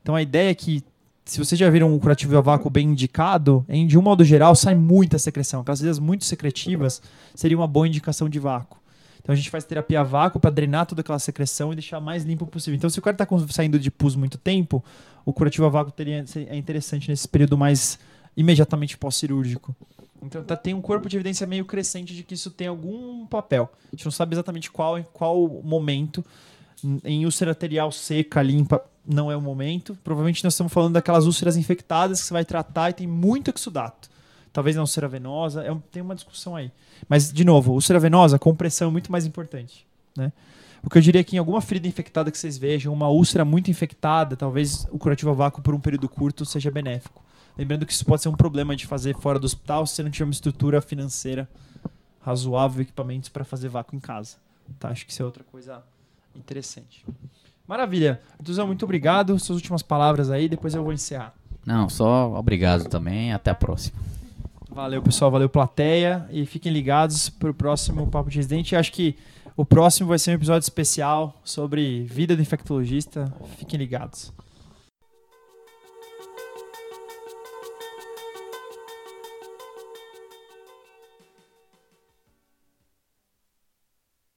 Então a ideia é que se vocês já viram um curativo a vácuo bem indicado, em de um modo geral sai muita secreção. Aquelas feridas muito secretivas seria uma boa indicação de vácuo. Então a gente faz terapia a vácuo para drenar toda aquela secreção e deixar mais limpo possível. Então se o cara está saindo de pus muito tempo, o curativo a vácuo teria, é interessante nesse período mais imediatamente pós-cirúrgico. Então tá, tem um corpo de evidência meio crescente de que isso tem algum papel. A gente não sabe exatamente qual em qual momento. Em úlcera arterial seca, limpa, não é o momento. Provavelmente nós estamos falando daquelas úlceras infectadas que você vai tratar e tem muito exudato. Talvez na úlcera venosa, é tem uma discussão aí. Mas, de novo, úlcera venosa, compressão é muito mais importante. Né? O que eu diria é que em alguma ferida infectada que vocês vejam, uma úlcera muito infectada, talvez o curativo a vácuo por um período curto seja benéfico. Lembrando que isso pode ser um problema de fazer fora do hospital se você não tiver uma estrutura financeira razoável, equipamentos para fazer vácuo em casa. Tá? Acho que isso é outra coisa interessante. Maravilha. Artuzão, muito obrigado. Suas últimas palavras aí, depois eu vou encerrar. Não, só obrigado também. Até a próxima. Valeu, pessoal. Valeu, plateia. E fiquem ligados para o próximo Papo de Residente. Acho que o próximo vai ser um episódio especial sobre vida do infectologista. Fiquem ligados.